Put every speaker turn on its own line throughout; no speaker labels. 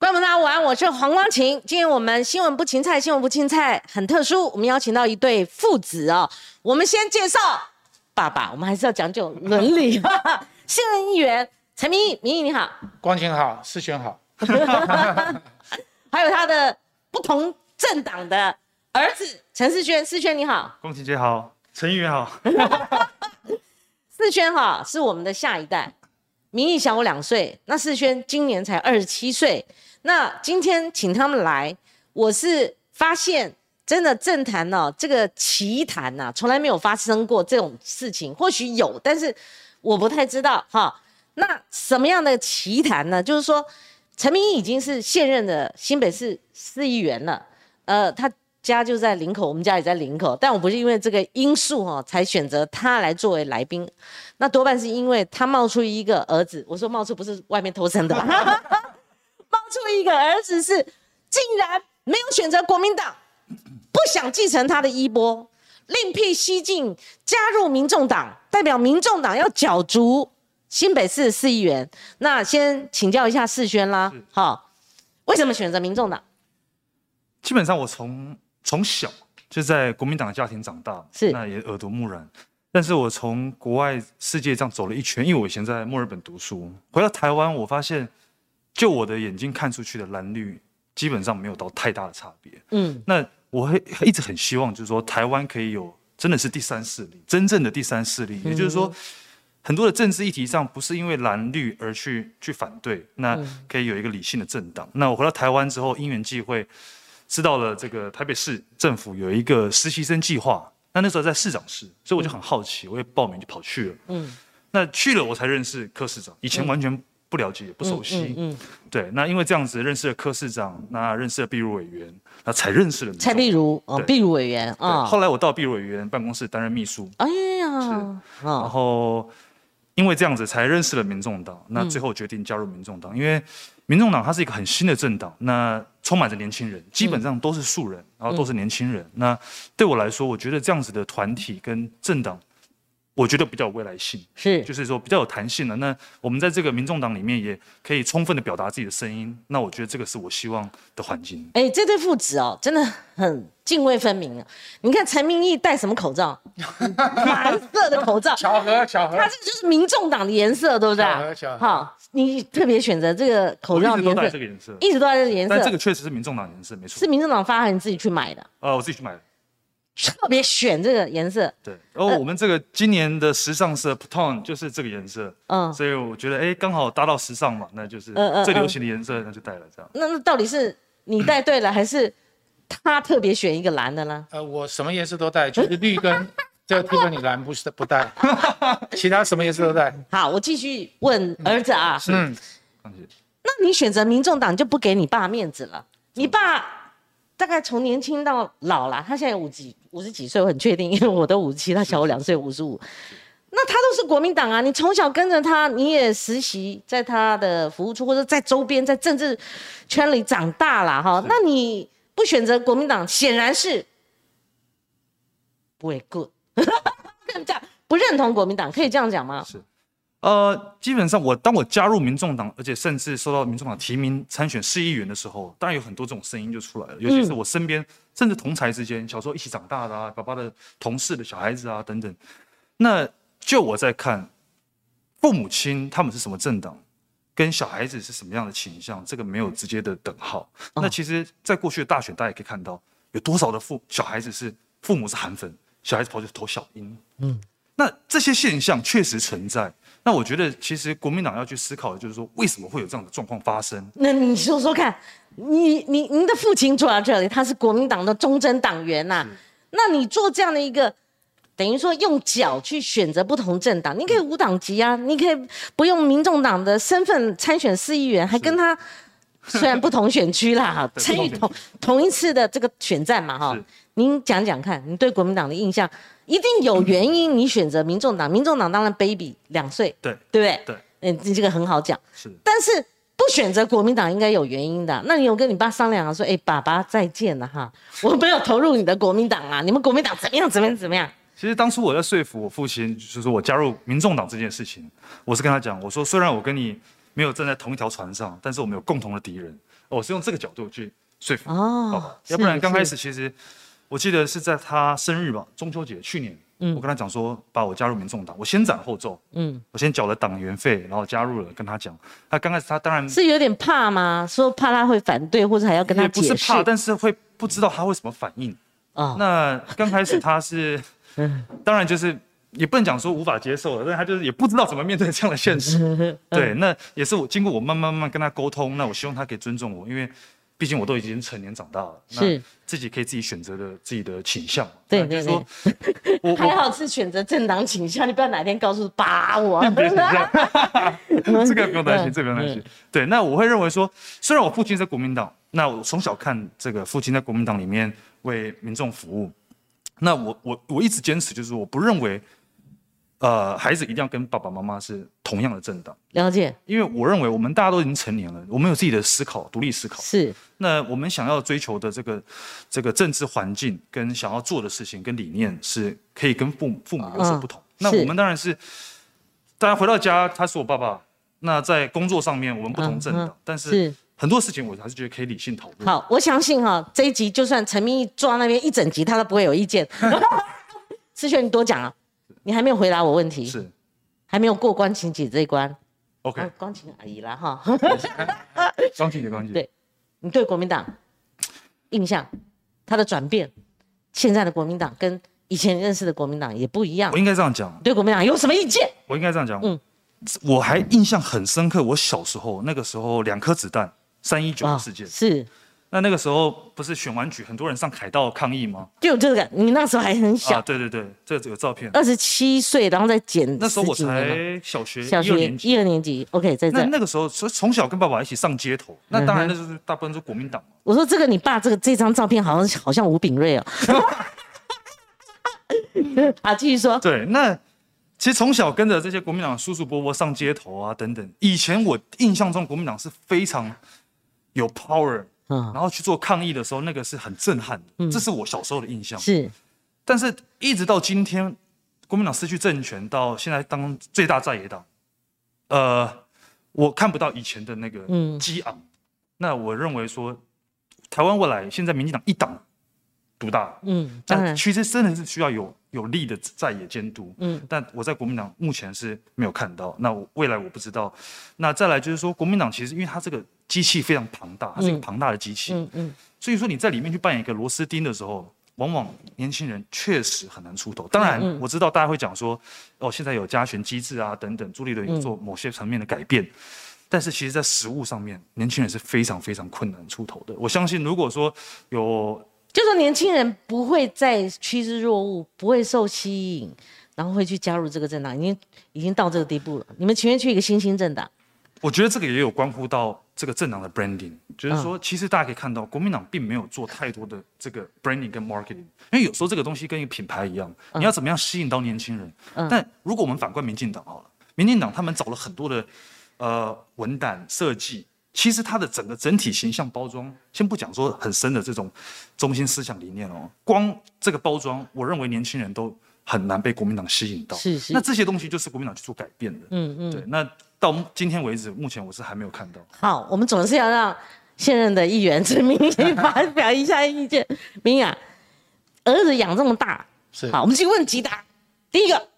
观众朋友大家午安，我是黄光琴。今天我们新闻不芹菜，新闻不芹菜很特殊，我们邀请到一对父子哦。我们先介绍爸爸，我们还是要讲究伦理。新闻议员陈明义，明义你好，
光晴好，世轩好，
还有他的不同政党的儿子陈世轩，世轩你好，
光琴姐好，陈议员好，
世轩哈是我们的下一代，明义小我两岁，那世轩今年才二十七岁。那今天请他们来，我是发现真的政坛呢，这个奇谈呐，从来没有发生过这种事情，或许有，但是我不太知道哈。那什么样的奇谈呢？就是说，陈明已经是现任的新北市市议员了，呃，他家就在林口，我们家也在林口，但我不是因为这个因素哈，才选择他来作为来宾，那多半是因为他冒出一个儿子，我说冒出不是外面偷生的。吧 出一个儿子是，竟然没有选择国民党，不想继承他的衣钵，另辟蹊径加入民众党，代表民众党要角逐新北市的市议员。那先请教一下世轩啦，好，为什么选择民众党？
基本上我从从小就在国民党的家庭长大，
是
那也耳濡目染。但是我从国外世界这样走了一圈，因为我以前在墨尔本读书，回到台湾，我发现。就我的眼睛看出去的蓝绿，基本上没有到太大的差别。嗯，那我会一直很希望，就是说台湾可以有真的是第三势力，真正的第三势力。也就是说，很多的政治议题上不是因为蓝绿而去去反对，那可以有一个理性的政党。那我回到台湾之后，因缘际会知道了这个台北市政府有一个实习生计划，那那时候在市长室，所以我就很好奇，我也报名就跑去了。嗯，那去了我才认识柯市长，以前完全。不了解，也不熟悉，嗯，对，那因为这样子认识了柯市长，那认识了碧如委员，那才认识了
蔡碧如，哦，碧如委员
啊。后来我到碧如委员办公室担任秘书，哎呀，然后因为这样子才认识了民众党，那最后决定加入民众党，因为民众党它是一个很新的政党，那充满着年轻人，基本上都是素人，然后都是年轻人，那对我来说，我觉得这样子的团体跟政党。我觉得比较有未来性，
是，
就是说比较有弹性的。那我们在这个民众党里面也可以充分的表达自己的声音。那我觉得这个是我希望的环境。
哎，这对父子哦，真的很泾渭分明啊！你看陈明义戴什么口罩？蓝色的口罩。
巧合，巧合。
他这就是民众党的颜色，对不对？
巧合，巧合。好，
你特别选择这个口罩
颜色。一直都戴这个颜色。
一直都戴这个颜色。
但这个确实是民众党颜色，没错。
是民众党发还是你自己去买的？
呃，我自己去买的。
特别选这个颜色，
对。然后我们这个今年的时尚色 p t o n 就是这个颜色，嗯，所以我觉得哎，刚好搭到时尚嘛，那就是最流行的颜色，那就带了这样。
那那到底是你带对了，还是他特别选一个蓝的呢？
呃，我什么颜色都带，就是绿跟这个 Tiffany 蓝不是不带，其他什么颜色都带。
好，我继续问儿子啊，嗯，那你选择民众党就不给你爸面子了？你爸？大概从年轻到老了，他现在五几五十几岁，我很确定，因为我都五十七，他小我两岁，五十五。那他都是国民党啊，你从小跟着他，你也实习在他的服务处或者在周边，在政治圈里长大了哈。那你不选择国民党，显然是不会 good，这样不认同国民党，可以这样讲吗？
是。呃，基本上我当我加入民众党，而且甚至受到民众党提名参选市议员的时候，当然有很多这种声音就出来了。尤其是我身边，甚至同才之间，小时候一起长大的啊，爸爸的同事的小孩子啊等等。那就我在看，父母亲他们是什么政党，跟小孩子是什么样的倾向，这个没有直接的等号。那其实，在过去的大选，大家也可以看到，有多少的父小孩子是父母是韩粉，小孩子跑去投小英。嗯，那这些现象确实存在。那我觉得，其实国民党要去思考的就是说，为什么会有这样的状况发生？
那你说说看，你你您的父亲坐在这里，他是国民党的忠贞党员呐。那你做这样的一个，等于说用脚去选择不同政党，你可以无党籍啊，你可以不用民众党的身份参选市议员，还跟他虽然不同选区啦，参与同同一次的这个选战嘛，哈。您讲讲看，你对国民党的印象？一定有原因，你选择民众党，民众党当然 baby 两岁，
对
对不对？
对，
嗯，你这个很好讲。
是，
但是不选择国民党应该有原因的。那你有跟你爸商量啊？说，哎，爸爸再见了哈，我没有投入你的国民党啊，你们国民党怎么样？怎么样？怎么样？
其实当初我在说服我父亲，就是说我加入民众党这件事情，我是跟他讲，我说虽然我跟你没有站在同一条船上，但是我们有共同的敌人。我是用这个角度去说服。
哦，
要不然刚开始其实我记得是在他生日吧，中秋节去年，
嗯
我跟他讲说把我加入民众党，我先斩后奏，
嗯，
我先缴了党员费，然后加入了，跟他讲。他刚开始他当然
是有点怕吗？说怕他会反对，或者还要跟他解释
是怕，但是会不知道他会什么反应。
哦，
那刚开始他是，当然就是也不能讲说无法接受了，但他就是也不知道怎么面对这样的现实。对，那也是我经过我慢慢慢慢跟他沟通，那我希望他可以尊重我，因为毕竟我都已经成年长大了，那
是
自己可以自己选择的自己的倾向嘛。
对
那就是说，我
还好是选择政党倾向，你不要哪天告诉把我。
别 这个不用担心，
嗯
这个不用担心。对，那我会认为说，虽然我父亲在国民党，那我从小看这个父亲在国民党里面为民众服务，那我我我一直坚持就是我不认为，呃，孩子一定要跟爸爸妈妈是同样的政党，
了解，
因为我认为我们大家都已经成年了，我们有自己的思考，独立思考。
是
那我们想要追求的这个这个政治环境跟想要做的事情跟理念是可以跟父母父母有所不同。
嗯
那我们当然是，大家回到家，他是我爸爸。那在工作上面我们不同政党，但是
是。
很多事情我还是觉得可以理性讨论。
好，我相信哈，这一集就算陈明义坐在那边一整集，他都不会有意见。思璇，你多讲啊，你还没有回答我问题，
是
还没有过关情姐这一关。
OK，
哦光晴阿姨啦哈，
钢琴的钢琴。
对你对国民党印象，它的转变，现在的国民党跟以前认识的国民党也不一样
我。应该这样讲，
你对国民党有什么意见？
我应该这样讲。
嗯
我还印象很深刻，我小时候那个时候两颗子弹，三一九的事件。
哦是
那那个时候不是选完举，很多人上凯道抗议吗？
就这个，你那时候还很
啊，
小，
对对对，这个有照片。
二十七岁，然后再减
那时候我才小学
小学
一二年级。
，OK，在这。
那那个时候，所以从小跟爸爸一起上街头，那当然那就是大部分是国民党嘛。
我说这个你爸这个这张照片好像好像吴炳瑞哦。啊，继续说。
对，那其实从小跟着这些国民党叔叔伯伯上街头啊等等，以前我印象中国民党是非常有 power，
嗯，
然后去做抗议的时候，那个是很震撼的，这是我小时候的印象。
是。
但是一直到今天，国民党失去政权，到现在当最大在野党，呃，我看不到以前的那个
嗯。
激昂。那我认为说，台湾未来现在民进党一党独大，
嗯，
但，其实真的是需要有有力的在野监督。
嗯
但我在国民党目前是没有看到，那未来我不知道。那再来就是说，国民党其实因为它这个机器非常庞大，它是一个
嗯
庞大的机器，
嗯嗯，
所以说你在里面去扮演一个螺丝钉的时候，往往年轻人确实很难出头。当然我知道大家会讲说，哦，现在有加权机制啊等等，朱立伦有做某些层面的改变。但是其实，在实务上面，年轻人是非常非常困难出头的。我相信，如果说有
就说年轻人不会再趋之若鹜，不会受吸引，然后会去加入这个政党，已经已经到这个地步了。你们情愿去一个新兴政党？
我觉得这个也有关乎到这个政党的 branding，就是说，其实大家可以看到，国民党并没有做太多的这个 branding 跟 marketing，因为有时候这个东西跟一个品牌一样，你要怎么样吸引到年轻人？但如果我们反观民进党好了，民进党他们找了很多的呃文胆设计，其实它的整个整体形象包装，先不讲说很深的这种中心思想理念哦，光这个包装，我认为年轻人都很难被国民党吸引到。
是是
那这些东西就是国民党去做改变的。
嗯嗯。
对，那到今天为止，目前我是还没有看到。
好，我们总是要让现任的议员陈明义发表一下意见。明雅，儿子养这么大，
是
好，我们去问吉达。第一个，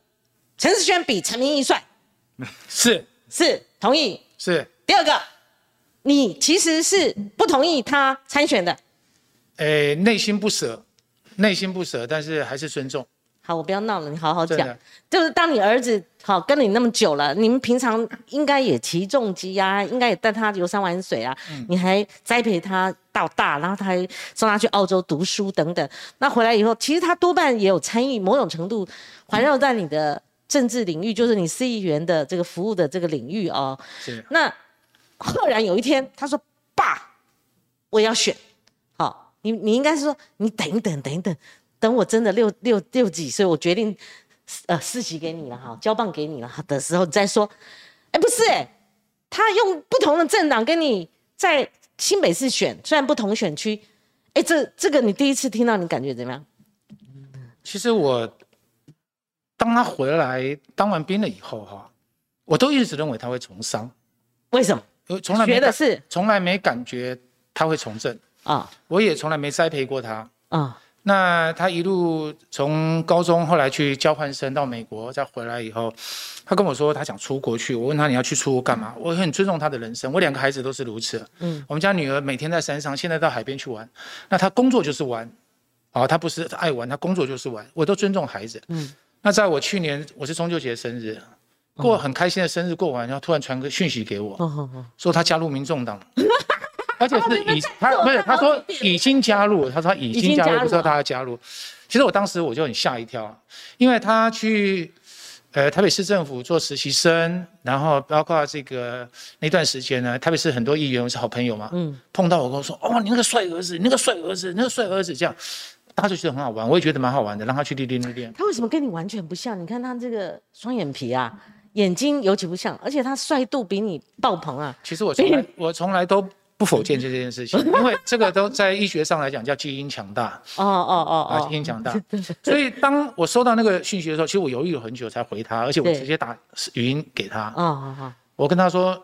陈世轩比陈明义帅，
是
是同意。
是，
第二个，你其实是不同意他参选的。
诶，内心不舍，内心不舍，但是还是尊重。
好，我不要闹了，你好好讲。就是当你儿子好跟你那么久了，你们平常应该也骑重机啊，应该也带他游山玩水啊，你还栽培他到大，然后他还送他去澳洲读书等等。那回来以后，其实他多半也有参与某种程度环绕在你的政治领域，就是你市议员的这个服务的这个领域哦。
是
那赫然有一天，他说：“爸，我要选。”好，你你应该是说，你等一等，等一等，等我真的六六六几岁，我决定呃四级给你了哈，交棒给你了的时候，你再说。哎，不是哎，他用不同的政党跟你在新北市选，虽然不同选区，哎，这这个你第一次听到，你感觉怎么样？
其实我当他回来当完兵了以后哈，我都一直认为他会从商，
为什么？
我从来没感
学的是
从来没感觉他会从政，
啊
我也从来没栽培过他。
啊
那他一路从高中后来去交换生到美国，再回来以后，他跟我说他想出国去。我问他你要去出国干嘛？我很尊重他的人生，我两个孩子都是如此。
嗯，
我们家女儿每天在山上，现在到海边去玩。那他工作就是玩，哦，他不是爱玩，他工作就是玩，我都尊重孩子。
嗯，
那在我去年我是中秋节生日，过很开心的生日过完，然后突然传个讯息给我，说他加入民众党，而且是已他不是他说已经加入，他说他已
已经加入
不知道他要加入。其实我当时我就很吓一跳，因为他去呃台北市政府做实习生，然后包括这个那段时间呢，台北市很多议员我是好朋友嘛，
嗯。
碰到我跟我说，哦，你那个帅儿子，你那个帅儿子，那个帅儿子，这样，大家就觉得很好玩，我也觉得蛮好玩的，让他去练练历练。
他为什么跟你完全不像？你看他这个双眼皮啊，眼睛尤其不像，而且他帅度比你爆棚啊。
其实我从来 我从来都不否认这件事情，因为这个都在医学上来讲叫基因强大。
哦哦哦
基因强大。所以当我收到那个讯息的时候，其实我犹豫了很久才回他，而且我直接打语音给他，
哦哦哦，
我跟他说。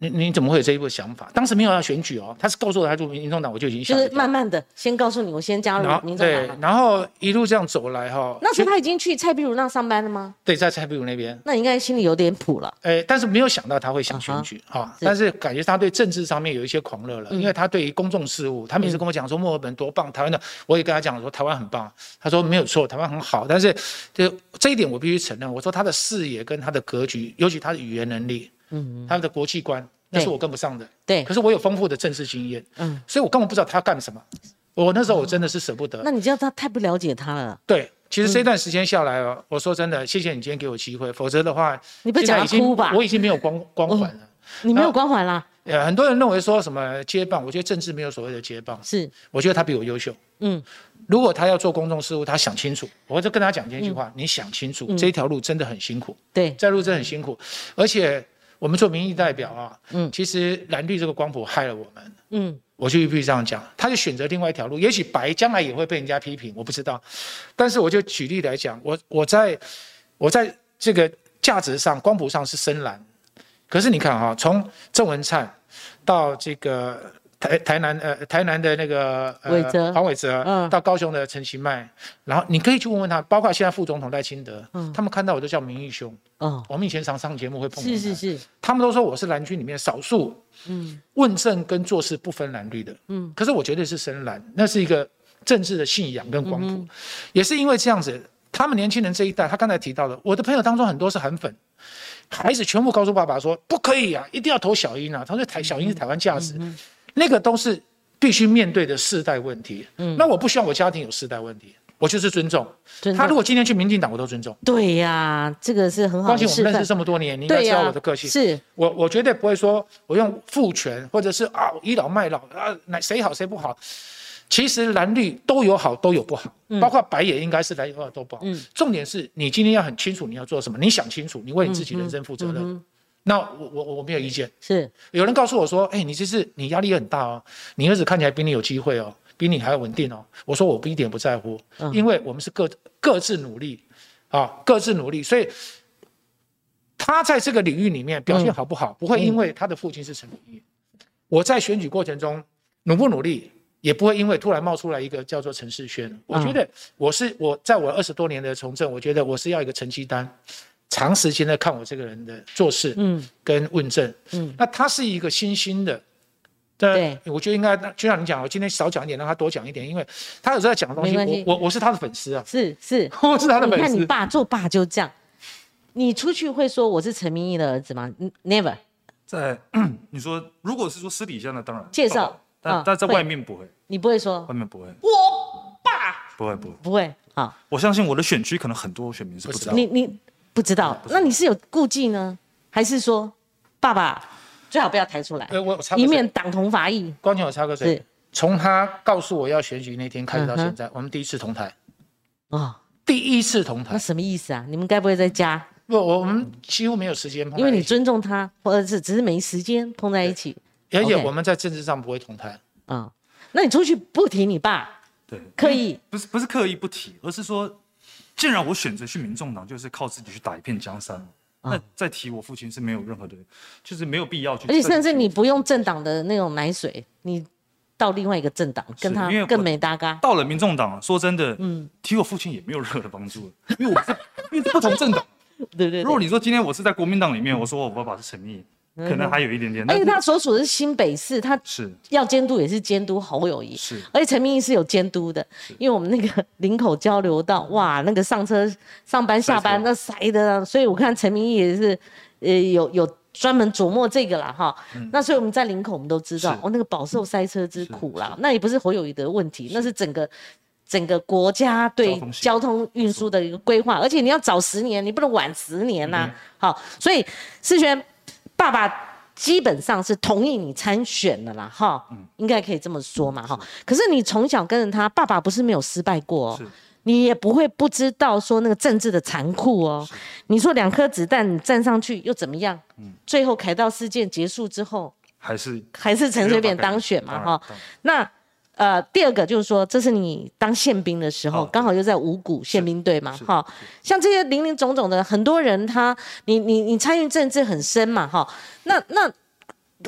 你你怎么会有这一步想法？当时没有要选举哦，他是告诉我他入民众党，我就已经
就是慢慢的先告诉你，我先加入民众
对然后一路这样走来哈，
那时候他已经去蔡壁如那上班了吗？
对在蔡壁如那边，
那你应该心里有点谱了。
哎，但是没有想到他会想选举哈、但是感觉他对政治上面有一些狂热了，因为他对于公众事务，他每次跟我讲说墨尔本多棒，台湾的，我也跟他讲说台湾很棒，他说没有错，台湾很好，但是就这一点我必须承认，我说他的视野跟他的格局，尤其他的语言能力，
嗯，
他的国际观，那是我跟不上的，
对。
可，是我有丰富的政治经验，
嗯，
所以我根本不知道他干什么，我那时候我真的是舍不得，
那你知道他太不了解他了。
对。其实这段时间下来哦，我说真的，谢谢你今天给我机会，否则的话，
你不讲
已经
他哭吧？
我已经没有光光环了。
你没有光环啦。
呃，很多人认为说什么接棒，我觉得政治没有所谓的接棒，
是，
我觉得他比我优秀。
嗯，
如果他要做公众事务，他想清楚，我就跟他讲这句话：你想清楚，
嗯。
这条路真的很辛苦，
对，
在路真的很辛苦。而且我们做民意代表啊，
嗯
其实蓝绿这个光谱害了我们。
嗯，
我就必须这样讲，他就选择另外一条路，也许白将来也会被人家批评，我不知道。但是我就举例来讲，我我在我在这个价值上、光谱上是深蓝，可是你看哈、从郑文灿到这个台台南呃台南的那个黄伟哲，
嗯。
到高雄的陈其迈，然后你可以去问问他，包括现在副总统赖清德，
嗯。
他们看到我都叫民义兄。
嗯，
我们以前常上节目会碰到他。
是是是，
他们都说我是蓝军里面少数
嗯。
问政跟做事不分蓝绿的，
嗯，
可是我绝对是深蓝，那是一个政治的信仰跟光谱，
嗯
也是因为这样子，他们年轻人这一代，他刚才提到的，我的朋友当中很多是韩粉，孩子全部告诉爸爸说不可以啊，一定要投小英啊，他说台小英是台湾价值，那个都是必须面对的世代问题，
嗯
那我不希望我家庭有世代问题。我就是尊重
尊重
他，如果今天去民进党，我都尊重。
对呀，这个是很好
关系我们认识。这么多年，你应该知道，我的个性。
是，
我我绝对不会说我用父权或者是啊倚老卖老啊，哪谁好谁不好。其实蓝绿都有好，都有不好，包括白也应该是蓝有好都不好。
嗯
重点是你今天要很清楚你要做什么，你想清楚，你为你自己人生负责任。
嗯
那我我我没有意见。
是，
有人告诉我说，哎、你这是你压力很大哦，你儿子看起来比你有机会哦，比你还要稳定哦。我说我不一点不在乎，
嗯
因为我们是各各自努力啊，各自努力，所以他在这个领域里面表现好不好，不会因为他的父亲是陈敏义，我在选举过程中努不努力，也不会因为突然冒出来一个叫做陈世轩。我觉得我是我在我二十多年的从政，我觉得我是要一个成绩单，长时间的看我这个人的做事，
嗯。
跟问政，
嗯。
那他是一个新兴的。
对。
我觉得应该就像你讲，我今天少讲一点，让他多讲一点，因为他有时候在讲的东西，我我我是他的粉丝啊，
是是。
我是他的
你看你。爸做爸就这样，你出去会说我是陈明义的儿子吗？嗯？Never。
在 你说，如果是说私底下呢，当然
介绍。
哦但
啊
但在外面不会，
你不会说？
外面不会，
我爸。
不会不会。
不会啊，
我相信我的选区可能很多选民是不知道。
你你不知道，那你是有顾忌呢，还是说爸爸最好不要抬出来，
呃，我我插个
以免党同伐异？
光前我插个嘴
是，
从他告诉我要选举那天开始到现在，我们第一次同台，
哦，
第一次同台。
那。什么意思啊？你们该不会在家？
不，我我们几乎没有时间碰在一起，
因为你尊重他，或者是只是没时间碰在一起。
而且我们在政治上不会同台。
啊、那你出去不提你爸，
对，
刻意。
不是不是刻意不提，而是说，既然我选择去民众党，就是靠自己去打一片江山。那再提我父亲是没有任何的，就是没有必要去。
而且甚至你不用政党的那种奶水，你到另外一个政党跟他更没搭嘎。
到了民众党，说真的，嗯，提我父亲也没有任何的帮助，因为我是因为是不同政党。
对对对。
如果你说今天我是在国民党里面，我说我爸爸是陈密，可能还有一点点。
而且他所属的是新北市，他
是。
要监督也是监督侯友谊，
是。
而且陈明义是有监督的，因为我们那个林口交流道，哇，那个上车上班下班那塞的，所以我看陈明义也是，呃，有有专门琢磨这个啦哈。那所以我们在林口，我们都知道哦，那个饱受塞车之苦啦，那也不是侯友谊的问题，那是整个。整个国家对
交通
运输的一个规划，而且你要早十年，你不能晚十年呐、
嗯
好，所以世轩爸爸基本上是同意你参选的啦，哈，
嗯
应该可以这么说嘛，哈。可是你从小跟着他，爸爸不是没有失败过、哦，你也不会不知道说那个政治的残酷哦。你说两颗子弹你站上去又怎么样？
嗯
最后凯道事件结束之后，
还是
还是陈水扁当选嘛，哈。那呃，第二个就是说，这是你当宪兵的时候，
哦
刚好又在五股宪兵队嘛，
是
哈。像这些零零总总的很多人他，你你你参与政治很深嘛，哈。那那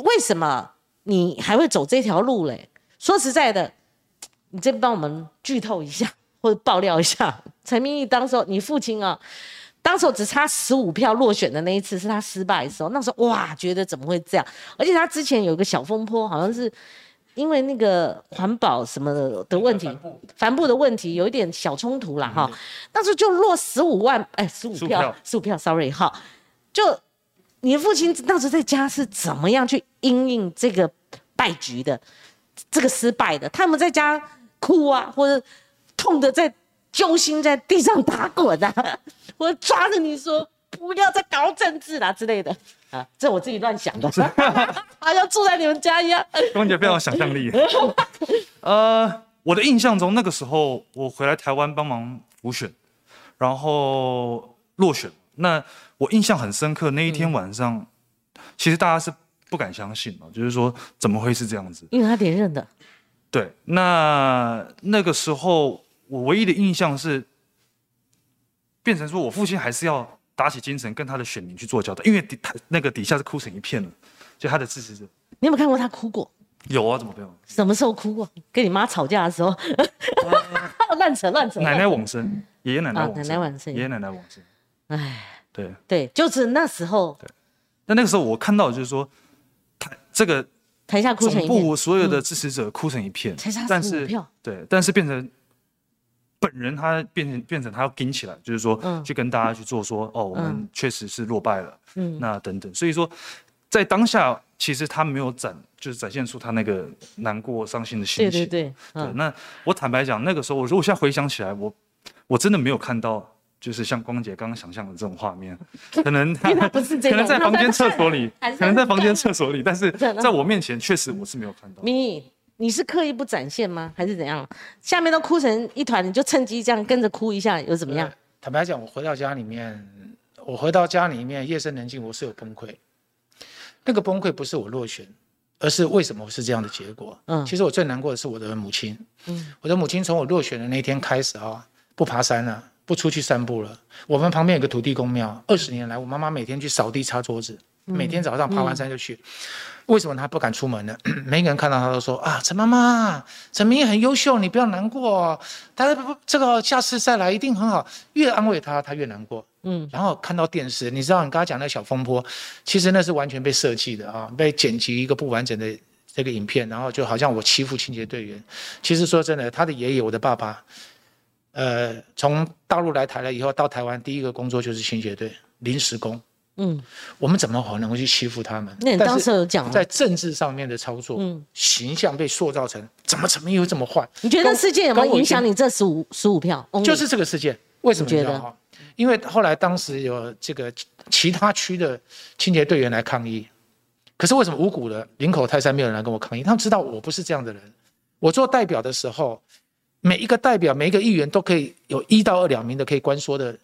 为什么你还会走这条路嘞？说实在的，你这边帮我们剧透一下 或者爆料一下，陈明义当时候你父亲啊。当时候只差十五票落选的那一次是他失败的时候，那时候哇，觉得怎么会这样？而且他之前有一个小风波，好像是因为那个环保什么的的问题，帆布的问题有一点小冲突啦哈。当时就落十五万，哎，十五票
票，
十五票，sorry 哈。就你的父亲当时在家是怎么样去因应这个败局的，这个失败的？他们在家哭啊，或者痛的在揪心在地上打滚啊，或者抓着你说不要再搞政治啦之类的啊，这我自己乱想的，好像住在你们家一样。
光姐非常有想象力。呃，我的印象中，那个时候我回来台湾帮忙补选，然后落选。那我印象很深刻，那一天晚上，其实大家是不敢相信嘛，就是说怎么会是这样子？
因为他连任的，
对，那那个时候我唯一的印象是，变成说我父亲还是要打起精神跟他的选民去做交代，因为底他那个底下是哭成一片了，就他的支持者
你有没有看过他哭过？
有啊，怎么没有？
什么时候哭过？跟你妈吵架的时候？乱扯乱扯。
奶奶往生，爷爷奶奶
啊
往生，
奶奶往生
爷爷奶奶往生。
哎，
对，
对，就是那时候
但那个时候我看到就是说，台这个
台下哭成
总
一片。
部所有的支持者哭成一片，
才差15
但是
票
对，但是变成本人他变成变成他要盯起来，就是说、
嗯。
去跟大家去做说，哦，我们确实是落败了，
嗯。
那等等，所以说在当下其实他没有展就是展现出他那个难过伤心的心情，
对对对，
对
嗯，
那我坦白讲，那个时候我如果现在回想起来，我我真的没有看到。就是像光姐刚刚想象的这种画面，可能
他
可能
在
在房间厕所里，可能在房间厕所里，但是 在我面前确实我是没有看到。
你是刻意不展现吗？还是怎样？下面都哭成一团，你就趁机这样跟着哭一下，又怎么样
呃？坦白讲，我回到家里面，我回到家里面，夜深人静，我是有崩溃。那个崩溃不是我落选，而是为什么是这样的结果？
嗯
其实我最难过的是我的母亲。
嗯
我的母亲从我落选的那天开始啊，不爬山了，不出去散步了。我们旁边有个土地公庙，二十年来，我妈妈每天去扫地、擦桌子，每天早上爬完山就去。为什么他不敢出门呢？每个人看到他都说啊，陈妈妈，陈明也很优秀，你不要难过，他不这个下次再来一定很好。越安慰他，他越难过。
嗯，
然后看到电视，你知道你刚刚讲那小风波，其实那是完全被设计的啊，被剪辑一个不完整的这个影片，然后就好像我欺负清洁队员。其实说真的，他的爷爷，我的爸爸，呃，从大陆来台了以后，到台湾第一个工作就是清洁队临时工。
嗯，
我们怎么可能会去欺负他们？
那你当时有讲？
在政治上面的操作，
嗯
形象被塑造成怎么怎么又这么坏？
你觉得事件有没有影响
你？
你这十五十五票？
就是这个事件，为什么
你觉得？
因为后来当时有这个其他区的清洁队员来抗议，可是为什么五股的林口泰山没有人来跟我抗议？他们知道我不是这样的人。我做代表的时候，每一个代表、每一个议员都可以有一到二两名的可以关说的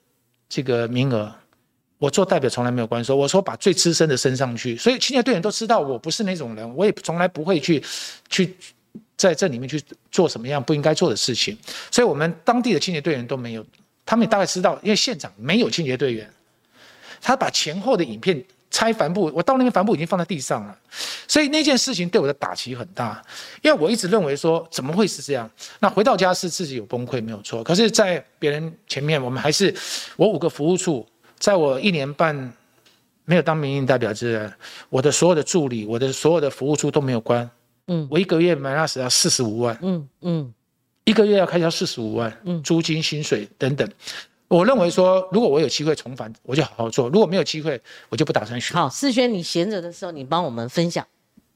这个名额。我做代表从来没有关说，我说把最资深的升上去，所以清洁队员都知道我不是那种人，我也从来不会去去在这里面去做什么样不应该做的事情。所以我们当地的清洁队员都没有，他们也大概知道，因为现场没有清洁队员，他把前后的影片拆帆布，我到那边帆布已经放在地上了，所以那件事情对我的打击很大，因为我一直认为说怎么会是这样？那回到家是自己有崩溃没有错，可是，在别人前面，我们还是我五个服务处，在我一年半没有当民意代表之前，我的所有的助理，我的所有的服务处都没有关，
嗯
我一个月买那时要四十五万。
嗯嗯
一个月要开销四十五万，
嗯
租金、薪水等等。我认为说，如果我有机会重返，我就好好做；如果没有机会，我就不打算选。
好，世轩，你闲着的时候，你帮我们分享。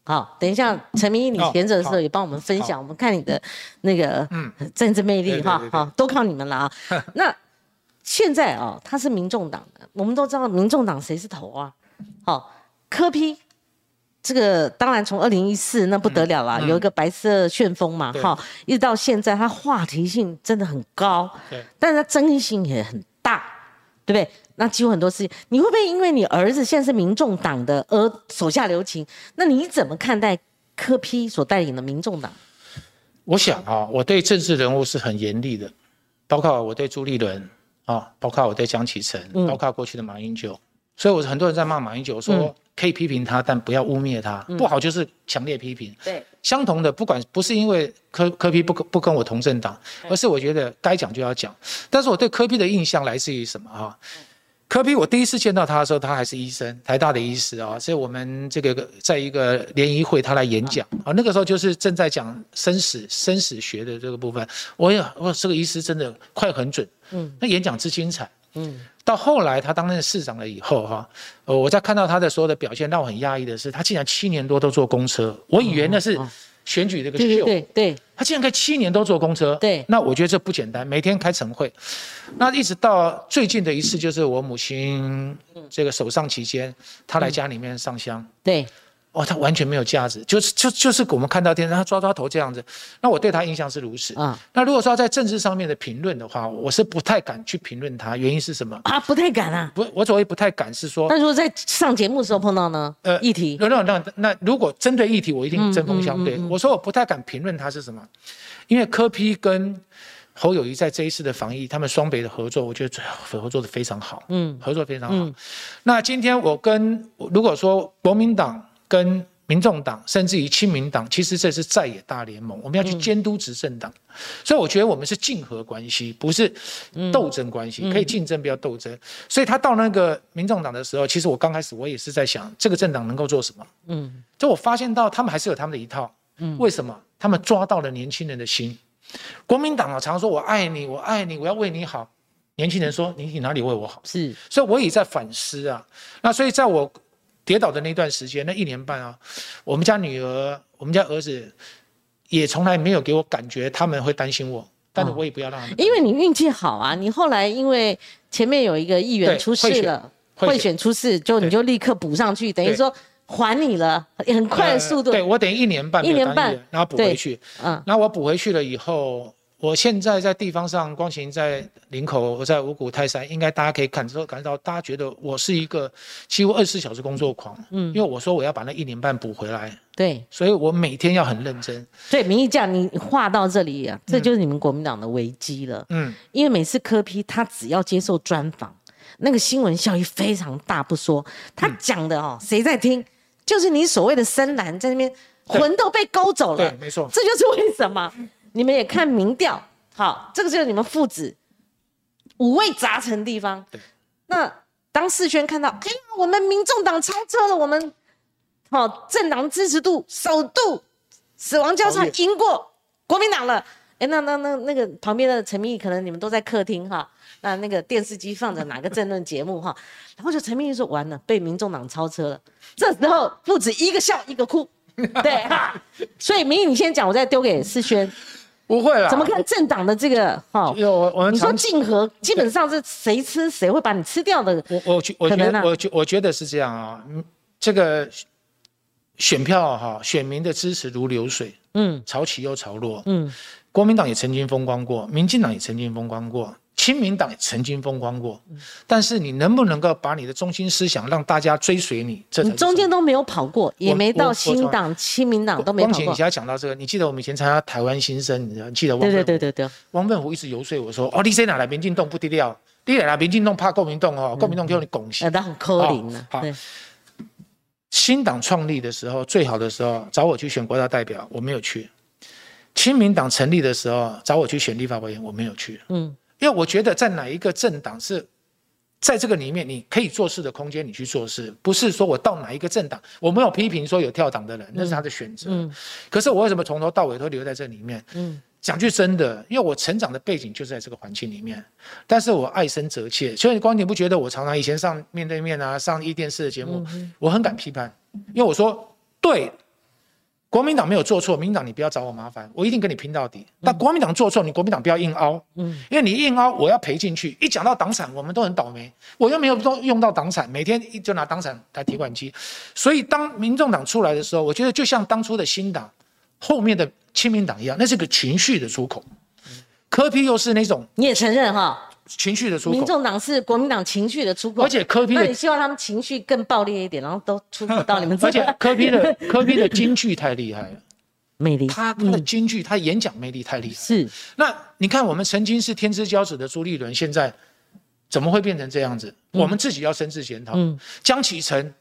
好，等一下，陈明义，你
哦
闲着的时候也帮我们分享，
好
我们看你的那个
嗯
政治魅力哈，好，都靠你们了啊。那现在啊，他是民众党的，我们都知道民众党谁是头啊？好，柯批这个当然从二零一四那不得了啦，
嗯
有一个白色旋风嘛，
对
哈，一直到现在，它话题性真的很高，
对，
但是它争议性也很大，对不对？那几乎很多事情，你会不会因为你儿子现在是民众党的而手下留情？那你怎么看待柯批所带领的民众党？
我想啊，我对政治人物是很严厉的，包括我对朱立伦啊，包括我对江启臣，
嗯
包括过去的马英九。所以，我很多人在骂马英九，
嗯
说可以批评他，但不要污蔑他，不好就是强烈批评。
对，
相同的，不管不是因为科科批不不跟我同政党，而是我觉得该讲就要讲。但是我对科批的印象来自于什么啊？科比，我第一次见到他的时候，他还是医生，台大的医师啊，所以我们这个在一个联谊会，他来演讲啊，那个时候就是正在讲生死生死学的这个部分，我也我这个医师真的快很准，
嗯。
那演讲之精彩。
嗯。
到后来他当任市长了以后，哈，呃，我在看到他的所有的表现，让我很压抑的是，他竟然七年多都坐公车，我以为那是
哦
选举这个
秀。对
秀，
对对，
他竟然可以七年都坐公车，
对。
那我觉得这不简单，每天开晨会，那一直到最近的一次就是我母亲这个守丧期间，他来家里面上香。
对，
哦，他完全没有价值，就是就就是我们看到电视，他抓抓头这样子，那我对他印象是如此。
啊
那如果说在政治上面的评论的话，我是不太敢去评论他，原因是什么？
啊，不太敢啊。
不，我所谓不太敢是说，
那如果在上节目的时候碰到呢？
呃
议题
那那那那如果针对议题，我一定针锋相对。我说我不太敢评论他是什么，因为柯批跟侯友谊在这一次的防疫，他们双北的合作，我觉得最合作的非常好，
嗯
合作非常好。
嗯
那今天我跟如果说国民党跟民众党，甚至于亲民党，其实这是在野大联盟，我们要去监督执政党，所以我觉得我们是竞合关系，不是斗争关系，可以竞争，不要斗争。所以他到那个民众党的时候，其实我刚开始我也是在想，这个政党能够做什么？
嗯
就我发现到他们还是有他们的一套，嗯为什么？他们抓到了年轻人的心。国民党啊，常说我爱你，我爱你，我要为你好。年轻人说你你哪里为我好？
是
所以我也在反思啊。那所以在我跌倒的那段时间，那一年半啊，我们家女儿、我们家儿子也从来没有给我感觉他们会担心我，但是我也不要让他们。
因为你运气好啊，你后来因为前面有一个议员出事了，
贿选
选出事，就你就立刻补上去，等于说还你了，很快的速度。
呃对我等于一年半
一年半
然后补回去。
嗯
然后我补回去了以后，我现在在地方上，光行在林口，我在五股泰山，应该大家可以感受感受到，大家觉得我是一个几乎二十四小时工作狂。
嗯
因为我说我要把那一年半补回来，
对
所以我每天要很认真。
对，民意这样，你话到这里啊，这就是你们国民党的危机了。
嗯，
因为每次柯批他只要接受专访，那个新闻效益非常大，不说他讲的哦，谁在听？就是你所谓的深蓝在那边魂都被勾走了
对，，没错。
这就是为什么你们也看民调，好，这个就是你们父子五味杂陈的地方
对。
那当世轩看到，哎呀，我们民众党超车了，我们好、政党支持度首度死亡交叉赢过国民党了。哎，那那那那个旁边的陈明义，可能你们都在客厅哈，那那个电视机放着哪个政论节目哈，然后就陈明义说完了，被民众党超车了。这时候父子一个笑一个哭，对哈，所以明义你先讲，我再丢给世轩，
不会啦，
怎么看政党的这个哈？
因为我我们
你说
长
竞合，基本上是谁吃谁会把你吃掉的，
我我觉我觉得我觉我觉得是这样啊，嗯，这个选票哈、选民的支持如流水，
嗯
潮起又潮落。
嗯，
国民党也曾经风光过，民进党也曾经风光过，亲民党也曾经风光过。
嗯
但是你能不能够把你的中心思想让大家追随你？这
你中间都没有跑过，也没到新党、亲民党都没跑
光前，你讲到这个，你记得我们以前参加台湾新生，你知道你记得汪
对对
奋
对对对，
汪奋虎一直游说我说：“哦，你这哪来民进党不低调？第一啦，民进党怕国民党哦，国民党叫你拱
呃，
形。
他很抠灵了，
好，新党创立的时候，最好的时候找我去选国大代表，我没有去；亲民党成立的时候找我去选立法委员，我没有去。
嗯
因为我觉得在哪一个政党是在这个里面你可以做事的空间，你去做事，不是说我到哪一个政党，我没有批评说有跳党的人，那是他的选择。
嗯
可是我为什么从头到尾都留在这里面？
嗯
讲句真的，因为我成长的背景就是在这个环境里面，但是我爱生则切。所以光你不觉得我常常以前上面对面啊，上一电视的节目，我很敢批判，因为我说对，国民党没有做错，民进党你不要找我麻烦，我一定跟你拼到底。但国民党做错，你国民党不要硬凹，
嗯
因为你硬凹，我要赔进去。一讲到党产，我们都很倒霉，我又没有都用到党产，每天一就拿党产来提款机。所以当民众党出来的时候，我觉得就像当初的新党后面的亲民党一样，那是个情绪的出口。柯批又是那种
你也承认哈，
情绪的出口，
民众党是国民党情绪的出口，
而且柯批的
那你希望他们情绪更爆裂一点，然后都出口到你们这
而且
个
柯批的 柯批的京剧太厉害了，
魅力，
他他的京剧，他演讲魅力太厉害。
是
那你看，我们曾经是天之骄子的朱立伦，现在怎么会变成这样子？我们自己要深自检讨。
嗯
江启臣，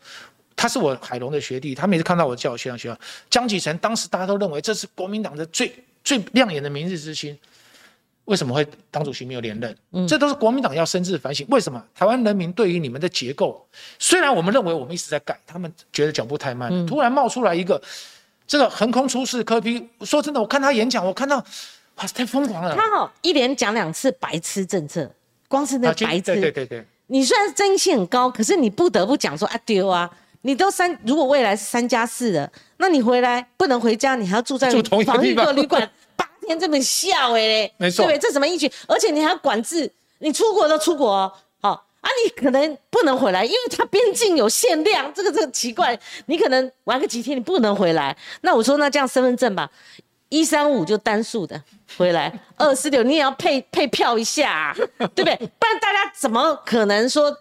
他是我海龙的学弟，他每次看到我叫我学长学长。江启臣当时大家都认为这是国民党的最最亮眼的明日之星，为什么会党主席没有连任？
嗯
这都是国民党要深自反省。为什么台湾人民对于你们的结构，虽然我们认为我们一直在改，他们觉得脚步太慢，
嗯
突然冒出来一个这个横空出世科比。说真的，我看他演讲，我看到哇，太疯狂了。
他哦一连讲两次白痴政策，光是那白痴，
对对对，
你虽然争议性很高，可是你不得不讲说啊丢啊，你都三，如果未来是三加四的，那你回来不能回家，你还要住在
住同一个
旅馆八天，这么笑哎、嘞，
没错
对不对？这什么依据？而且你还要管制，你出国都出国哦，好、啊，你可能不能回来，因为它边境有限量，这个这个奇怪，你可能玩个几天，你不能回来。那我说那这样身份证吧，一三五就单数的回来，二四六你也要配配票一下、啊，对不对？不然大家怎么可能说。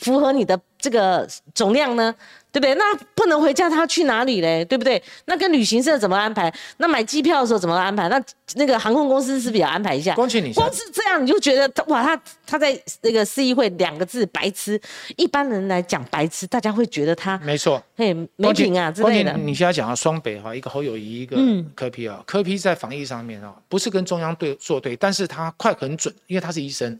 符合你的这个总量呢？对不对？那不能回家，他去哪里嘞？对不对？那跟旅行社怎么安排？那买机票的时候怎么安排？那那个航空公司是不是也要安排一下？
光请你
光是这样，你就觉得他哇，他他在那个市议会两个字白痴，一般人来讲白痴，大家会觉得他
没错，
嘿没品啊之类的。
你现在讲啊双北哈，一个侯友谊，一个
嗯
柯批啊，柯批在防疫上面啊，不是跟中央对作对，但是他快很准，因为他是医生，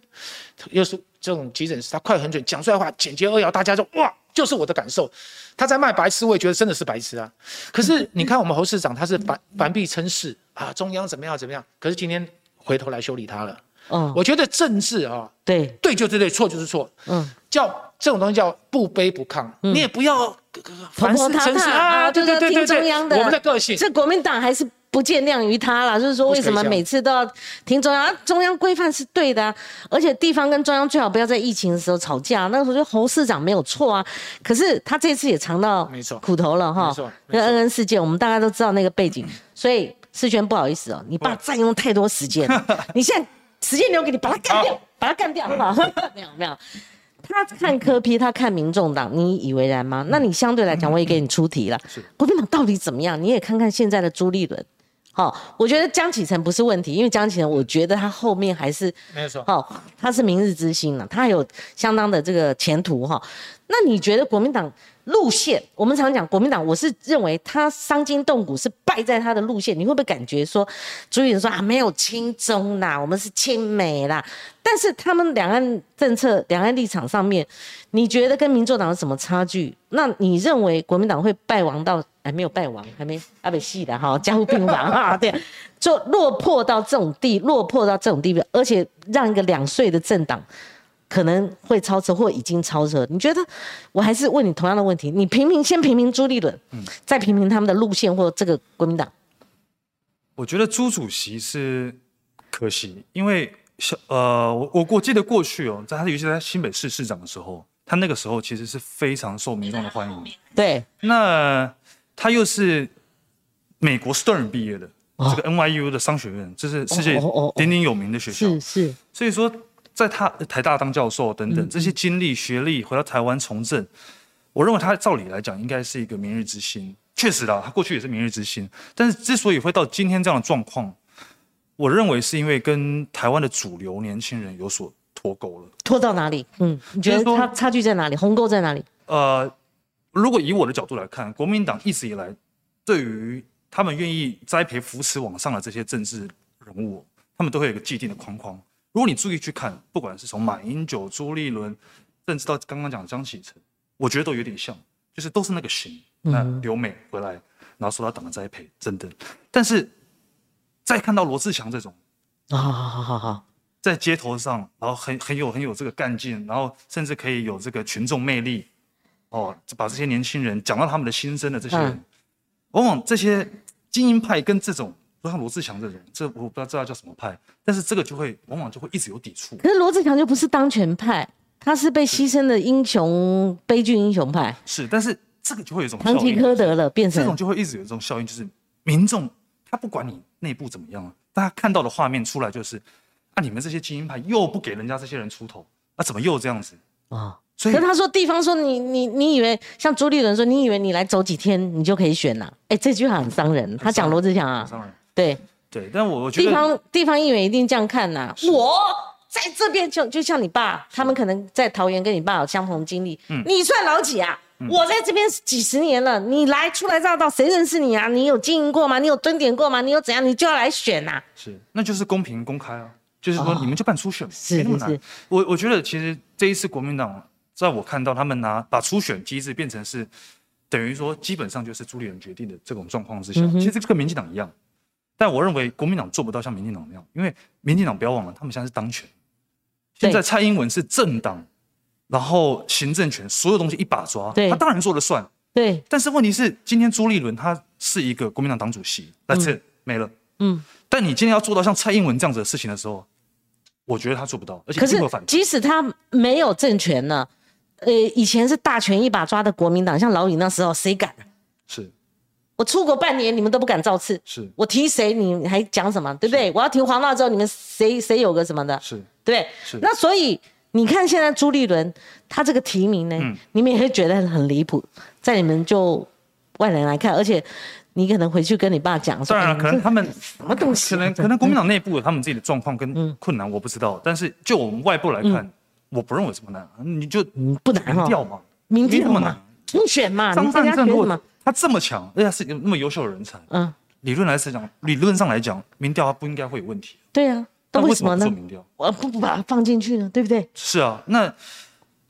又是这种急诊室，他快很准，讲出来的话简洁扼要，大家就哇，就是我的感受。他在卖白痴，我也觉得真的是白痴啊。可是你看我们侯市长，他是反反必称是啊，中央怎么样怎么样，可是今天回头来修理他了。
嗯，
我觉得政治啊，
对，
对就是对，错就是错，
嗯，
叫这种东西叫不卑不亢，你也不要呃凡事
婆婆
真是
啊
对对对对对，我们的个性。
是国民党还是不见谅于他了，就是说为什么每次都要听中央？啊、中央规范是对的、啊，而且地方跟中央最好不要在疫情的时候吵架。那个时候就侯市长没有错啊，可是他这次也尝到
没错
苦头了哈
没错。没
跟
错
恩恩事件，我们大家都知道那个背景，所以世轩不好意思哦，你爸占用太多时间，你现在时间留给你，把他干掉，把他干掉，好不好？没有没有。他看科批，他看民众党，你以为然吗？那你相对来讲，我也给你出题了。
是
国民党到底怎么样？你也看看现在的朱立伦。好、我觉得江启臣不是问题，因为江启臣，我觉得他后面还是
没错，
好、他是明日之星了，他有相当的这个前途哈、那你觉得国民党路线？我们常讲国民党，我是认为他伤筋动骨是败在他的路线。你会不会感觉说，朱立伦说啊，没有亲中啦，我们是亲美啦？但是他们两岸政策、两岸立场上面，你觉得跟民众党有什么差距？那你认为国民党会败亡到？还没有败亡，还没阿北戏的哈，加护病房哈，对，就落魄到这种地，落魄到这种地步，而且让一个两岁的政党可能会超车或已经超车。你觉得？我还是问你同样的问题，你评评先评评朱立伦，再评评他们的路线或这个国民党。
我觉得朱主席是可惜，因为小呃，我我我记得过去哦，在他尤其是在新北市市长的时候，他那个时候其实是非常受民众的欢迎。
对，
那他又是美国 Stern 毕业的，
哦
这个 NYU 的商学院，这是世界鼎鼎有名的学校。
是是，
所以说，在他台大当教授等
嗯
等这些经历、学历，回到台湾从政，我认为他照理来讲应该是一个明日之星。确实啦，他过去也是明日之星，但是之所以会到今天这样的状况，我认为是因为跟台湾的主流年轻人有所脱钩了。
脱到哪里？嗯，你觉得
他
差差距在哪里？鸿沟在哪里？
呃，如果以我的角度来看，国民党一直以来对于他们愿意栽培扶持往上的这些政治人物，他们都会有一个既定的框框。如果你注意去看，不管是从马英九、朱立伦，甚至到刚刚讲的江启臣，我觉得都有点像，就是都是那个型。那留美回来，然后受到党的栽培真的，但是再看到罗志祥这种。
啊，好好好好，
在街头上，然后很很有很有这个干劲，然后甚至可以有这个群众魅力，哦，把这些年轻人讲到他们的心声的这些人，
嗯
往往这些精英派跟这种，像罗志祥这种，这我不知道这叫什么派，但是这个就会往往就会一直有抵触。
可是罗志祥就不是当权派，他是被牺牲的英雄，悲剧英雄派，
是，但是这个就会有一种
堂吉诃德了，变成
这种
成
就会一直有一种效应，就是民众他不管你内部怎么样，大家看到的画面出来就是，啊，你们这些精英派又不给人家这些人出头，那、怎么又这样子？
啊。
所以
可是他说，地方说你你你以为像朱立伦说，你以为你来走几天你就可以选呐、哎，这句话很伤人。他讲罗志祥啊，对，
对，但我我觉得
地方地方议员一定这样看呐、我在这边就就像你爸，他们可能在桃园跟你爸有相同经历。
嗯
你算老几啊？我在这边几十年了，你来初来乍到，谁认识你啊？你有经营过吗？你有蹲点过吗？你有怎样？你就要来选呐、
是，那就是公平公开啊，就是说
哦
你们就办初选，
是
没那么难
是是。
我我觉得其实这一次国民党，在我看到他们拿把初选机制变成是等于说基本上就是朱立伦决定的这种状况之下，
嗯
其实这跟民进党一样，但我认为国民党做不到像民进党那样，因为民进党不要忘了，他们现在是当权，现在蔡英文是政党，然后行政权所有东西一把抓，
对
他当然说了算。
对，
但是问题是，今天朱立伦他是一个国民党党主席，That's it，、没了。
嗯。
但你今天要做到像蔡英文这样子的事情的时候，我觉得他做不到，而且
可是
一定会反。
即使他没有政权呢，呃，以前是大权一把抓的国民党，像老李那时候，谁敢？
是
我出国半年，你们都不敢造次。
是
我提谁，你还讲什么？对不对？我要提黄大之后，你们谁谁有个什么的，
是
对不对？
是
那所以你看，现在朱立伦他这个提名呢，
嗯
你们也会觉得很离谱，在你们就外人来看，而且你可能回去跟你爸讲说，
当然了，
哎
可能他们
什么东西啊、
可能可能国民党内部有他们自己的状况
嗯
跟困难，我不知道。但是就我们外部来看，我不认为什么难，你就
嗯不难哦
民调嘛，
民调嘛
没那么难。
初选嘛，你
张
参加
善政如果
选什么？
他这么强，而且他是一个那么优秀的人才，
嗯，
理论来讲，理论上来讲，民调他不应该会有问题。
对啊，那
但为
为什么呢？
民调？
我不不把它放进去呢，对不对？
是啊，那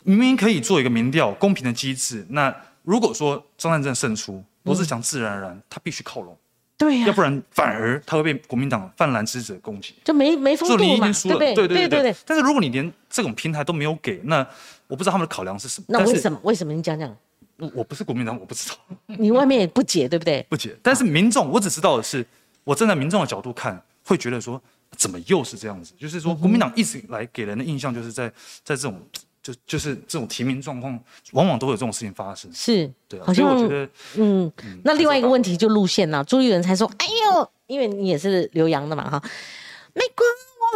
明明可以做一个民调公平的机制。那如果说张善政胜出，罗志祥自然而然他必须靠拢，
对呀、
要不然反而他会被国民党泛蓝之者攻击。
就没没风度嘛，
已经输了，
对不对？
对
对
对
对。
但是如果你连这种平台都没有给，那我不知道他们的考量是什么。
那为什么？为什么？你讲讲，
我我不是国民党，我不知道，
你外面也不解，对不对？
不解。但是民众，我只知道的是，我站在民众的角度看，会觉得说，怎么又是这样子？就是
嗯
说，国民党一直以来给人的印象，就是在在这种就就是这种提名状况，往往都会有这种事情发生。
是，
对啊，
好像
所以我觉得
嗯，那另外一个问题就路线呐、朱立伦才说，哎呦，因为你也是留洋的嘛哈，美国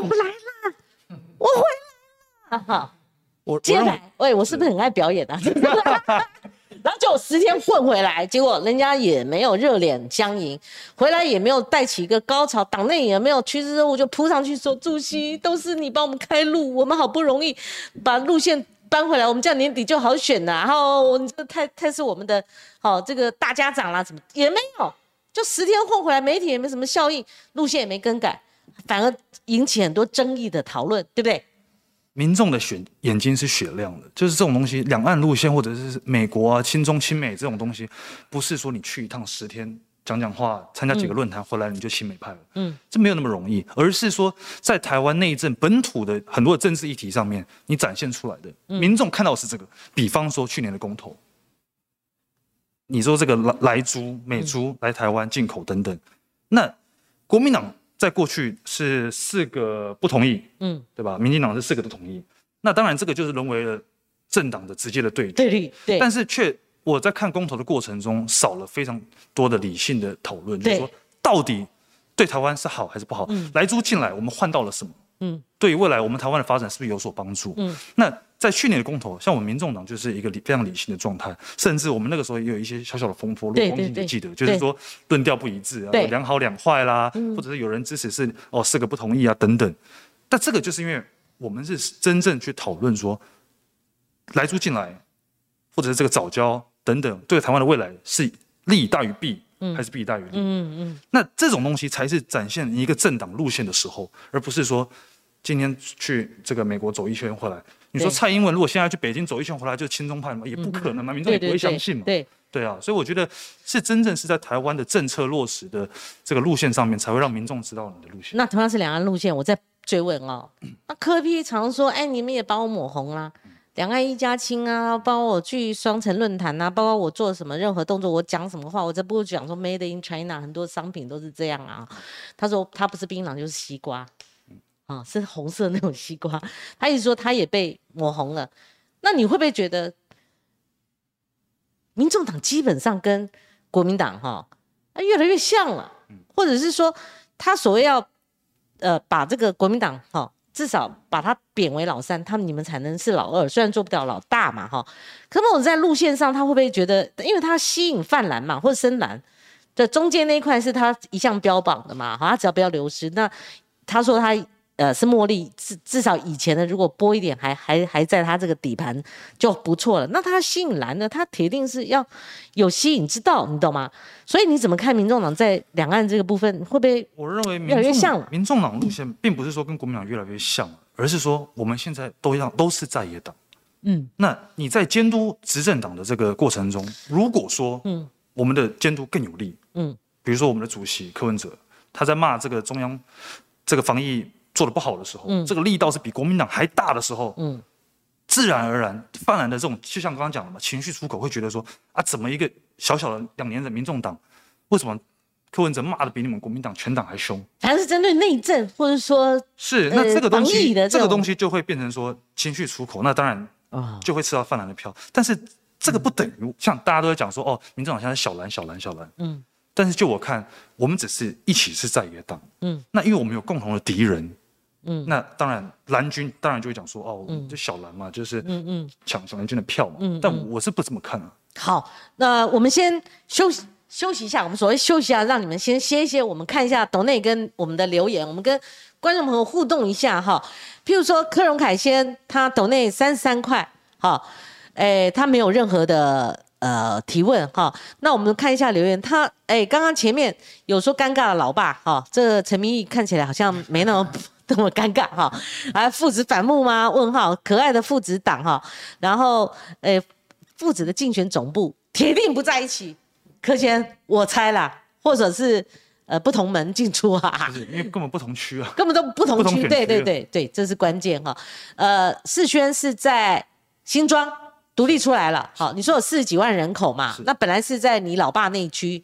我回来了，我回来了，哈，
我
接来，喂，我是不是很爱表演啊？十天混回来，结果人家也没有热脸相迎，回来也没有带起一个高潮，党内也没有趋之若鹜，就扑上去说：“主席，都是你帮我们开路，我们好不容易把路线搬回来，我们这样年底就好选了。然后你这太太是我们的好、这个大家长啦，怎么也没有，就十天混回来，媒体也没什么效应，路线也没更改，反而引起很多争议的讨论，对不对？
民众的选眼睛是雪亮的，就是这种东西，两岸路线或者是美国啊、亲中亲美这种东西，不是说你去一趟十天讲讲话、参加几个论坛、回来你就亲美派了，
嗯，
这没有那么容易，而是说在台湾内政本土的很多的政治议题上面，你展现出来的，民众看到的是这个，比方说去年的公投，你说这个来来猪、美猪来台湾进口等等，那国民党在过去是四个不同意，
嗯，
对吧？民进党是四个都同意，那当然这个就是沦为了政党的直接的对决，
对立对，
但是却我在看公投的过程中少了非常多的理性的讨论，就是说到底对台湾是好还是不好？来租进来我们换到了什么？
嗯，
对于未来我们台湾的发展是不是有所帮助？
嗯，
那在去年的公投，像我们民众党就是一个理非常理性的状态，甚至我们那个时候也有一些小小的风波，如果你记得，就是说论调不一致啊，两好两坏啦，或者是有人支持是哦四个不同意啊等等。但这个就是因为我们是真正去讨论说，来租进来，或者是这个早教等等，对台湾的未来是利大于弊，还是弊大于利？
嗯嗯，
那这种东西才是展现一个政党路线的时候，而不是说今天去这个美国走一圈回来。你说蔡英文如果现在去北京走一圈回来就是亲中派嘛？也不可能嘛，民众也不会相信嘛。
对，
对啊，所以我觉得是真正是在台湾的政策落实的这个路线上面，才会让民众知道你的路线。
那同样是两岸路线，我在追问哦。那柯批常说，哎，你们也把我抹红啦、两岸一家亲啊，包括我去双城论坛啊，包括我做什么任何动作，我讲什么话，我这不讲说 Made in China，很多商品都是这样啊。他说他不是槟榔就是西瓜，啊，是红色那种西瓜。他一直说他也被抹红了，那你会不会觉得，民众党基本上跟国民党哈、啊越来越像了，或者是说他所谓要呃把这个国民党哈、至少把他贬为老三，他们你们才能是老二，虽然做不了老大嘛哈。可是我在路线上，他会不会觉得，因为他吸引泛蓝嘛，或者深蓝，这中间那一块是他一向标榜的嘛，好，他只要不要流失。那他说他呃是茉莉，至至少以前的如果播一点还还还在他这个底盘就不错了。那他吸引蓝呢，他铁定是要有吸引之道，你懂吗？所以你怎么看民众党在两岸这个部分会不会？
我认为民
越来越像了
民众党路线并不是说跟国民党越来越像，而是说我们现在都一样，都是在野党。
嗯，
那你在监督执政党的这个过程中，如果说
嗯
我们的监督更有力，
嗯
比如说我们的主席柯文哲，他在骂这个中央这个防疫做的不好的时候，
嗯。
这个力道是比国民党还大的时候，
嗯。
自然而然泛蓝的这种，就像刚刚讲的嘛，情绪出口会觉得说啊，怎么一个小小的两年的民众党，为什么柯文哲骂的比你们国民党全党还凶？
反正是针对内政，或者说
是，
呃
那这个东西，这个东西就会变成说情绪出口，那当然
啊，
就会吃到泛蓝的票。但是这个不等于像大家都在讲说，哦，民众党现在小蓝小蓝小蓝，
嗯。
但是就我看，我们只是一起是在野党，
嗯。
那因为我们有共同的敌人，
嗯
那当然蓝军当然就会讲说，哦，
嗯
这小蓝嘛，就是
嗯嗯。
抢小蓝军的票嘛。
嗯
但我是不这么看啊。
好，那我们先休息休息一下。我们所谓休息一下，让你们先歇一歇。我们看一下董内跟我们的留言，我们跟观众朋友互动一下哈。譬如说柯荣凯先他董内三十三块，哈，哎，他没有任何的呃提问哈。那我们看一下留言，他哎，刚刚前面有说尴尬的老爸哈，这个陈明义看起来好像没那么。那么尴尬哈，啊，父子反目吗？问号，可爱的父子党哈，然后，诶，父子的竞选总部铁定不在一起。柯先，我猜啦，或者是呃不同门进出啊，
就是因为根本不同区啊。
根本都不同区。对对对对，这是关键哈。呃，世轩是在新庄独立出来了，好，你说有四十几万人口嘛，那本来是在你老爸那一区，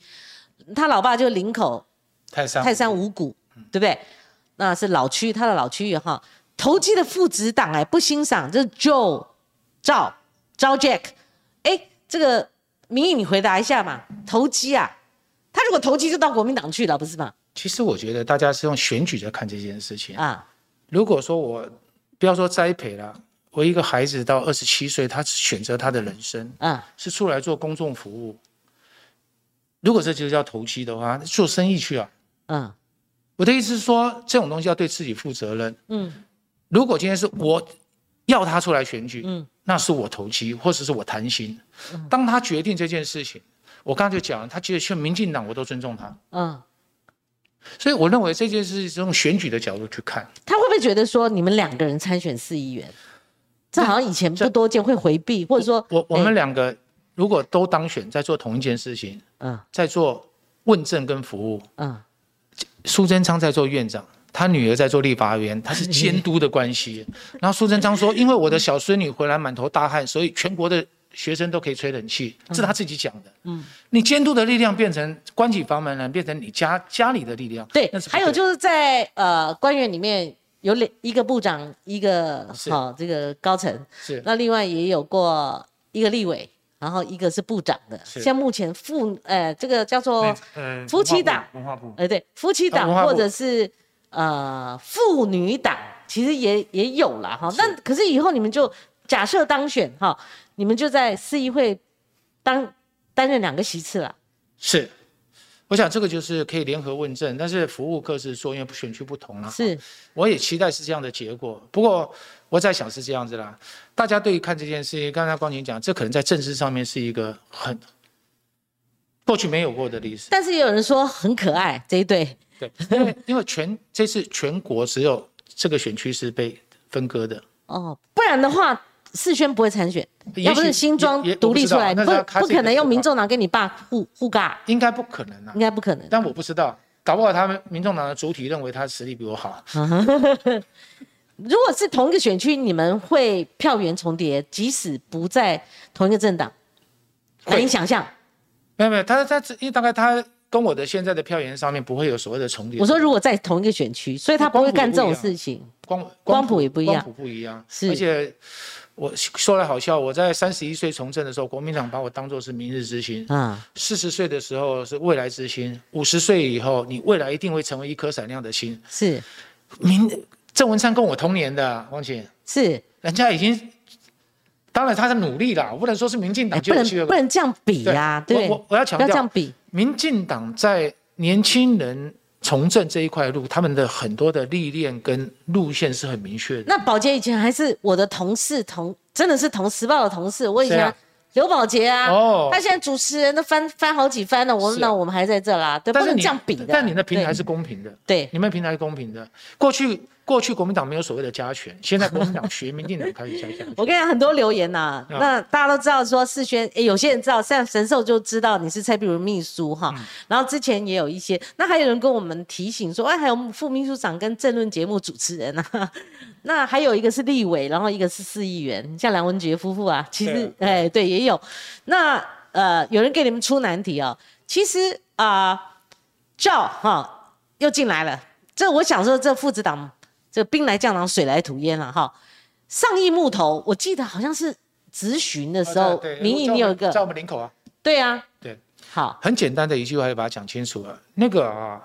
他老爸就林口
泰山
泰山五股，对不对？那是老区，他的老区域哈。投机的父子党哎，不欣赏，这是 Joe 赵赵 Jack，哎，这个民意你回答一下嘛？投机啊，他如果投机就到国民党去了，不是吗？
其实我觉得大家是用选举在看这件事情。
啊，
如果说我不要说栽培了，我一个孩子到二十七岁，他选择他的人生
嗯
是出来做公众服务。如果这就叫投机的话，做生意去啊。
嗯
我的意思是说，这种东西要对自己负责任。
嗯
如果今天是我要他出来选举，
嗯
那是我投机，或者是我贪心。当他决定这件事情，我刚才就讲了，他觉得去民进党，我都尊重他。
嗯，
所以我认为这件事是用选举的角度去看。
他会不会觉得说你们两个人参选四亿元，这好像以前不多见，会回避，或者说
我我
哎
们两个如果都当选，在做同一件事情，
嗯
在做问政跟服务，
嗯
苏贞昌在做院长，他女儿在做立法委员，他是 监督的关系。然后苏贞昌说，因为我的小孙女回来满头大汗，所以全国的学生都可以吹冷气，这是他自己讲的。
嗯，
你监督的力量变成关起房门来，变成你家家里的力量。
对
对
还有就是在呃官员里面有两一个部长，一个
是
好、这个高层，
是
那另外也有过一个立委，然后一个是部长的。像目前妇呃这个叫做
呃
夫妻党
文化部，
呃对夫妻党或者是呃妇女党，其实也也有了哈。那可是以后你们就假设当选哈，你们就在市议会当担任两个席次了。
是，我想这个就是可以联合问政，但是服务各自说，因为选区不同了。
是，
我也期待是这样的结果。不过我在想是这样子啦，大家对于看这件事情，刚才光晴讲，这可能在政治上面是一个很过去没有过的历史。
但是也有人说很可爱这一对，
对，因为因为全这次全国只有这个选区是被分割的，
哦，不然的话，世轩不会参选，
也
要不是新庄独立出来，
不
不可能用民众党跟你爸互互尬，
应该不可能啊
应。该不可能。
但我不知道，搞不好他们民众党的主体认为他实力比我好。
如果是同一个选区，你们会票源重叠，即使不在同一个政党，
会
难以想象。
没有没有，他他因为大概他跟我的现在的票源上面不会有所谓的重叠。
我说如果在同一个选区，所以他不会干这种事情。
光
光谱也不一样
光谱不一样。
是
而且我说来好笑，我在三十一岁从政的时候，国民党把我当做是明日之星；
嗯，
四十岁的时候是未来之星；五十岁以后，你未来一定会成为一颗闪亮的星。
是。
明郑文灿跟我同年的，王姐，
是，
人家已经，当然他在努力啦，我不能说是民进党就有机会
不能这样比呀，对，
我我我要强
不要这
调
样比。
民进党在年轻人从政这一块路，他们的很多的历练跟路线是很明确的。
那宝杰以前还是我的同事，同真的是同时报的同事。我以前刘宝杰啊，
哦
他现在主持人都翻翻好几番了，我们那我们还在这啦，对，不能这样比的。
但你的平台
对
是公平的，
对
你们平台是公平的。过去过去国民党没有所谓的加权，现在国民党学民进党开始加加权。
我跟你讲，很多留言呐、
啊
那大家都知道说世轩，诶有些人知道，像神兽就知道你是蔡壁如秘书哈。
嗯
然后之前也有一些，那还有人跟我们提醒说，哎，还有副秘书长跟政论节目主持人啊。那还有一个是立委，然后一个是市议员，像梁文杰夫妇啊，其实
对
哎对也有。那呃，有人给你们出难题哦，其实啊，赵哈又进来了，这我想说，这父子党这兵来将挡，水来土掩了哈。上亿木头，我记得好像是咨询的时候，民意你有一个
在我们林口啊，
对啊，
对，
好，
很简单的一句话就把它讲清楚了。那个啊，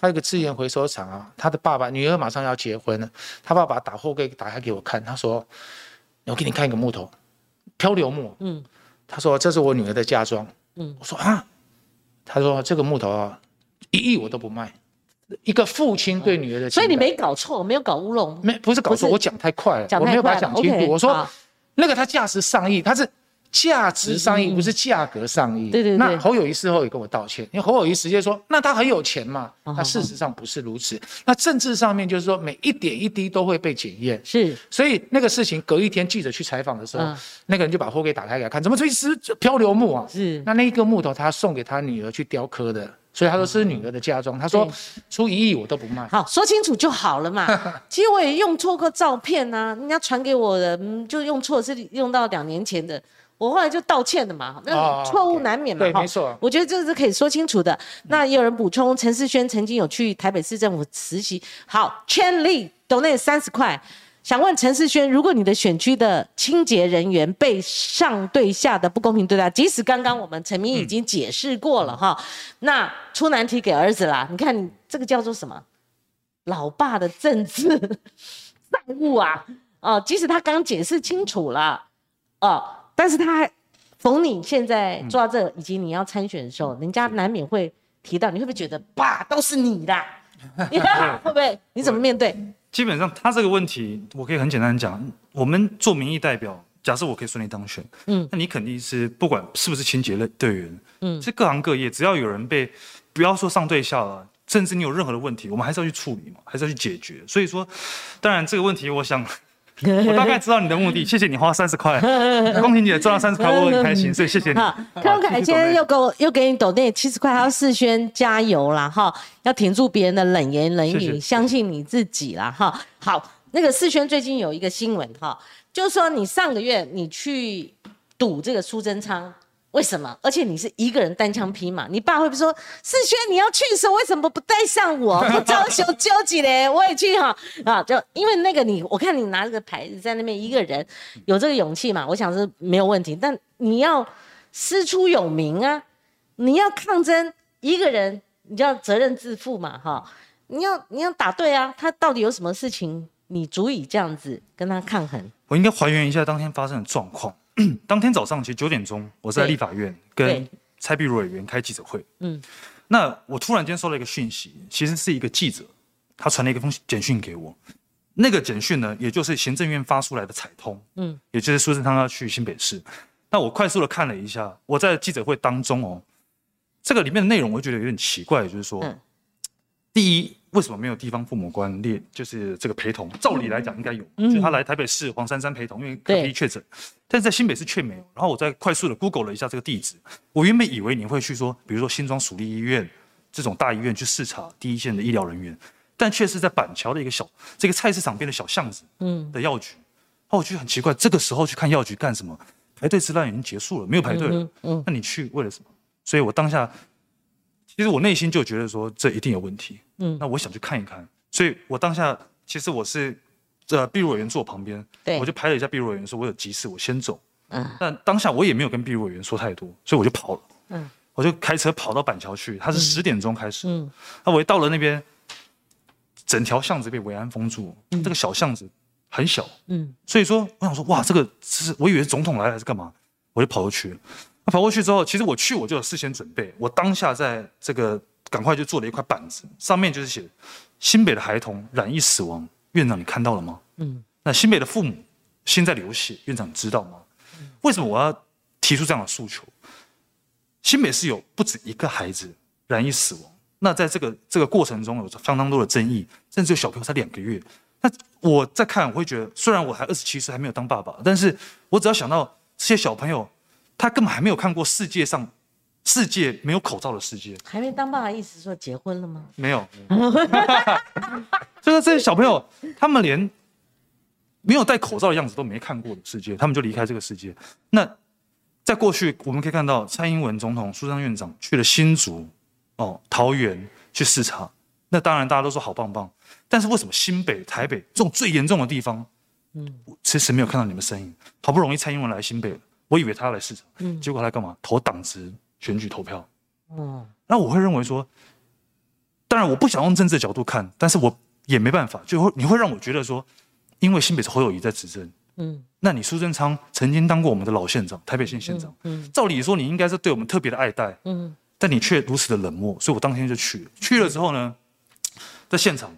他有个资源回收厂啊，他的爸爸女儿马上要结婚了，他爸爸打后柜打开给我看，他说：“我给你看一个木头，漂流木。”
嗯，
他说：“这是我女儿的嫁妆。”
嗯，
我说：“啊。”他说：“这个木头啊，一亿我都不卖。”一个父亲对女儿的情，
所以你没搞错，没有搞乌龙，
没不是搞错，我讲太快了，我没有把它讲清楚。我说那个它价值上亿，它是价值上亿，不是价格上亿。
嗯对对对
那侯友谊事后也跟我道歉，因为侯友谊直接说，那他很有钱嘛。
哦
那事实上不是如此。那政治上面就是说，每一点一滴都会被检验。
是
所以那个事情隔一天记者去采访的时候，
嗯
那个人就把货给打开给他看，怎么这是漂流木啊？
是
那那一个木头他送给他女儿去雕刻的，所以他说是女儿的嫁妆。他说出一亿我都不卖。
好，说清楚就好了嘛。其实我也用错过照片呐、人家传给我的，嗯，就用错，是用到两年前的，我后来就道歉了嘛。那
哦
错误难免嘛，
对，没错。
我觉得这是可以说清楚的。那也有人补充，陈世轩曾经有去台北市政府实习。好，圈力抖内三十块。想问陈世轩，如果你的选区的清洁人员被上对下的不公平对待，即使刚刚我们陈明已经解释过了哈，那出难题给儿子啦。你看你这个叫做什么？老爸的政治 债务啊！哦，即使他刚解释清楚了，哦，但是他还逢你现在做到这，以及你要参选的时候，人家难免会提到，你会不会觉得爸都是你的？会不会？你怎么面对？
基本上他这个问题，我可以很简单地讲，我们做民意代表，假设我可以顺利当选，
嗯
嗯，那你肯定是不管是不是清洁类队员，
嗯
嗯，是各行各业，只要有人被，不要说上对下了，甚至你有任何的问题，我们还是要去处理嘛，还是要去解决。所以说，当然这个问题，我想。我大概知道你的目的，谢谢你花三十块，光婷姐赚了三十块，我很开心，所以谢谢你。
好，康凯今天又给我又给你抖那七十块，还要世轩加油啦哈，要挺住别人的冷言冷语，相信你自己啦哈。好，那个世轩最近有一个新闻哈，就是说你上个月你去赌这个苏贞昌。为什么？而且你是一个人单枪匹马，你爸会不会说世轩你要去的时候为什么不带上我？不招羞纠结嘞，我也去哈啊！就因为那个你，我看你拿这个牌子在那边一个人有这个勇气嘛，我想是没有问题。但你要师出有名啊，你要抗争一个人，你就要责任自负嘛哈。你要你要打对啊，他到底有什么事情你足以这样子跟他抗衡？
我应该还原一下当天发生的状况。当天早上其实九点钟，我是在立法院跟蔡壁如委员开记者会。
嗯，
那我突然间收到一个讯息，其实是一个记者，他传了一个封简讯给我。那个简讯呢，也就是行政院发出来的彩通，嗯，也就是苏贞昌要去新北市。那我快速的看了一下，我在记者会当中哦，这个里面的内容我觉得有点奇怪，就是说，第一，为什么没有地方父母官列，就是这个陪同？照理来讲应该有，就他来台北市黄珊珊陪同，因为可疑确诊，但是在新北市却没有。然后我再快速的 Google 了一下这个地址，我原本以为你会去说，比如说新庄属立医院这种大医院去视察第一线的医疗人员，但却是在板桥的一个小这个菜市场边的小巷子，嗯，的药局。哦，我觉得很奇怪，这个时候去看药局干什么？排队时段已经结束了，没有排队了。嗯，那你去为了什么？所以我当下，其实我内心就觉得说这一定有问题。嗯，那我想去看一看。所以我当下其实我是，呃，秘书委员坐我旁边，
对，
我就拍了一下秘书委员，说我有急事，我先走。嗯，但当下我也没有跟秘书委员说太多，所以我就跑了。嗯，我就开车跑到板桥去，他是十点钟开始。嗯，那我一到了那边，整条巷子被维安封住，这个小巷子。很小，嗯，所以说我想说，哇，这个是我以为总统来了还是干嘛，我就跑过去。那跑过去之后，其实我去我就有事先准备，我当下在这个赶快就做了一块板子，上面就是写新北的孩童染疫死亡，院长你看到了吗？嗯，那新北的父母心在流血，院长你知道吗？为什么我要提出这样的诉求？新北是有不止一个孩子染疫死亡，那在这个这个过程中有相当多的争议，甚至有小朋友才两个月。那我在看，我会觉得，虽然我还二十七岁，还没有当爸爸，但是我只要想到这些小朋友，他根本还没有看过世界上世界没有口罩的世界。
还没当爸爸，意思说结婚了吗？
没有，就是这些小朋友，他们连没有戴口罩的样子都没看过的世界，他们就离开这个世界。那在过去，我们可以看到蔡英文总统、苏昌院长去了新竹、哦桃园去视察，那当然大家都说好棒棒。但是为什么新北、台北这种最严重的地方，嗯，迟迟没有看到你们身影？好不容易蔡英文来新北了，我以为他要来市场，嗯，结果他干嘛？投党职选举投票，哦，那我会认为说，当然我不想用政治的角度看，但是我也没办法，就会你会让我觉得说，因为新北是侯友谊在执政，嗯，那你苏贞昌曾经当过我们的老县长，台北县县长，嗯，照理说你应该是对我们特别的爱戴，嗯，但你却如此的冷漠，所以我当天就去了，去了之后呢，在现场。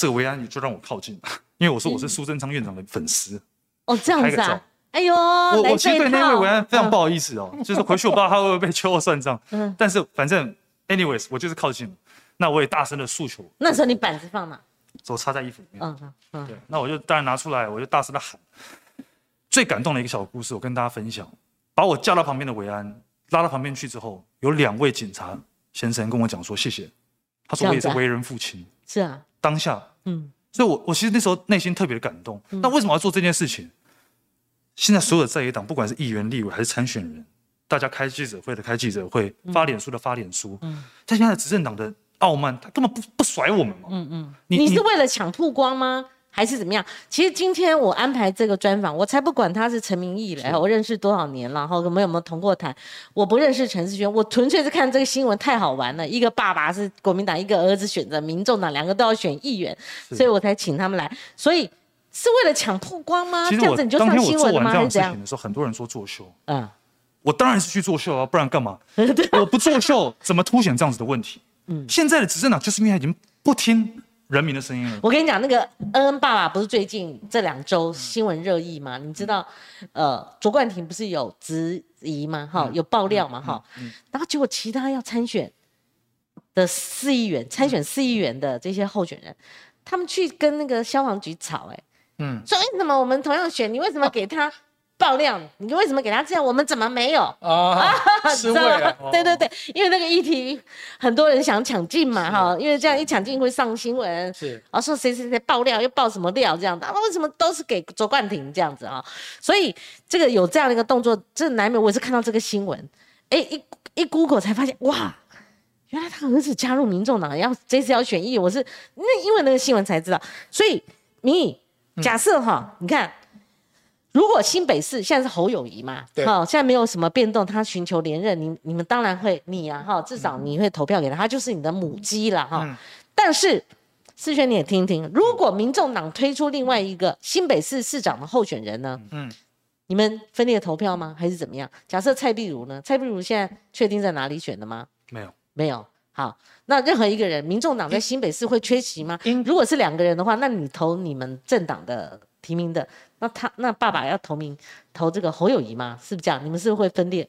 这个维安就让我靠近，因为我说我是苏贞昌院长的粉丝。
哦，这样子啊？哎呦，
我我其实对那位维安非常不好意思哦，就是回去我不知道他会不会被秋后算账。嗯，但是反正，anyways，我就是靠近，那我也大声的诉求。
那时候你板子放哪？
手插在衣服里面。嗯嗯。对，那我就当然拿出来，我就大声的喊。最感动的一个小故事，我跟大家分享。把我叫到旁边的维安拉到旁边去之后，有两位警察先生跟我讲说谢谢。他说我也是为人父亲。
是啊。
当下，嗯，所以，我我其实那时候内心特别的感动。那为什么要做这件事情？现在所有的在野党，不管是议员、立委还是参选人，大家开记者会的开记者会，发脸书的发脸书，嗯，但现在执政党的傲慢，他根本不不甩我们嘛，嗯
嗯，你是为了抢曝光吗？还是怎么样？其实今天我安排这个专访，我才不管他是陈明义嘞，我认识多少年了，然后我们有没有同过谈？我不认识陈世轩，我纯粹是看这个新闻太好玩了。一个爸爸是国民党，一个儿子选择民众党，两个都要选议员，所以我才请他们来。所以是为了抢曝光吗？
这
样子你就上新闻吗？还是怎样？
的时候，很多人说作秀，嗯，我当然是去作秀啊，不然干嘛？我不作秀，怎么凸显这样子的问题？嗯，现在的执政党就是因为已经不听。人民的声音了。
我跟你讲，那个恩恩爸爸不是最近这两周新闻热议吗？你知道，呃，卓冠廷不是有质疑吗？哈，有爆料嘛？哈，然后结果其他要参选的四亿元参选四亿元的这些候选人，他们去跟那个消防局吵，哎，嗯，说为什么我们同样选，你为什么给他？爆料，你为什么给他这样？我们怎么没有？
啊？知道吗？
对对对，因为那个议题很多人想抢进嘛，哈，因为这样一抢进会上新闻，
是，
然后说谁谁谁爆料又爆什么料这样的，为什么都是给卓冠廷这样子啊？所以这个有这样的一个动作，这难免我也是看到这个新闻，哎，一一 Google 才发现，哇，原来他儿子加入民众党，要这次要选议，我是那因为那个新闻才知道，所以民假设哈，你看。如果新北市现在是侯友谊嘛，好，现在没有什么变动，他寻求连任，你你们当然会你啊，哈，至少你会投票给他，他就是你的母鸡了哈。但是思璇你也听听，如果民众党推出另外一个新北市市长的候选人呢？嗯，你们分裂投票吗？还是怎么样？假设蔡壁如呢？蔡壁如现在确定在哪里选的吗？
没有。
没有。好，那任何一个人，民众党在新北市会缺席吗？
应
如果是两个人的话，那你投你们政党的提名的，那他那爸爸要投名投这个侯友谊吗？是不是这样？你们是不是会分裂？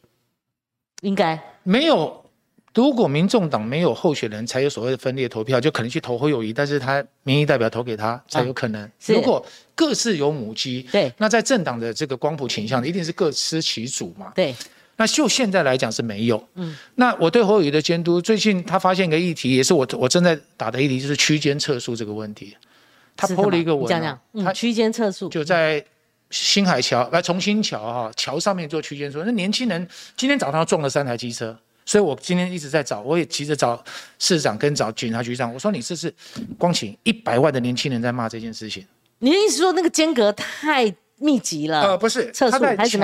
应该
没有。如果民众党没有候选人，才有所谓的分裂投票，就可能去投侯友谊，但是他民意代表投给他才有可能。
是
如果各自有母鸡，
对
那在政党的这个光谱倾向，一定是各司其主嘛。
对，
那就现在来讲是没有。嗯，那我对侯友谊的监督，最近他发现一个议题，也是我我正在打的议题，就是区间测速这个问题。他抛了一个文、
讲讲，
他
嗯，区间测速
就在新海桥，呃，重新桥哈、桥上面做区间测速。那年轻人今天早上撞了三台机车，所以我今天一直在找，我也急着找市长跟找警察局长，我说你这是光请一百万的年轻人在骂这件事情。
你的意思说那个间隔太密集了？
呃，不是，
测速还是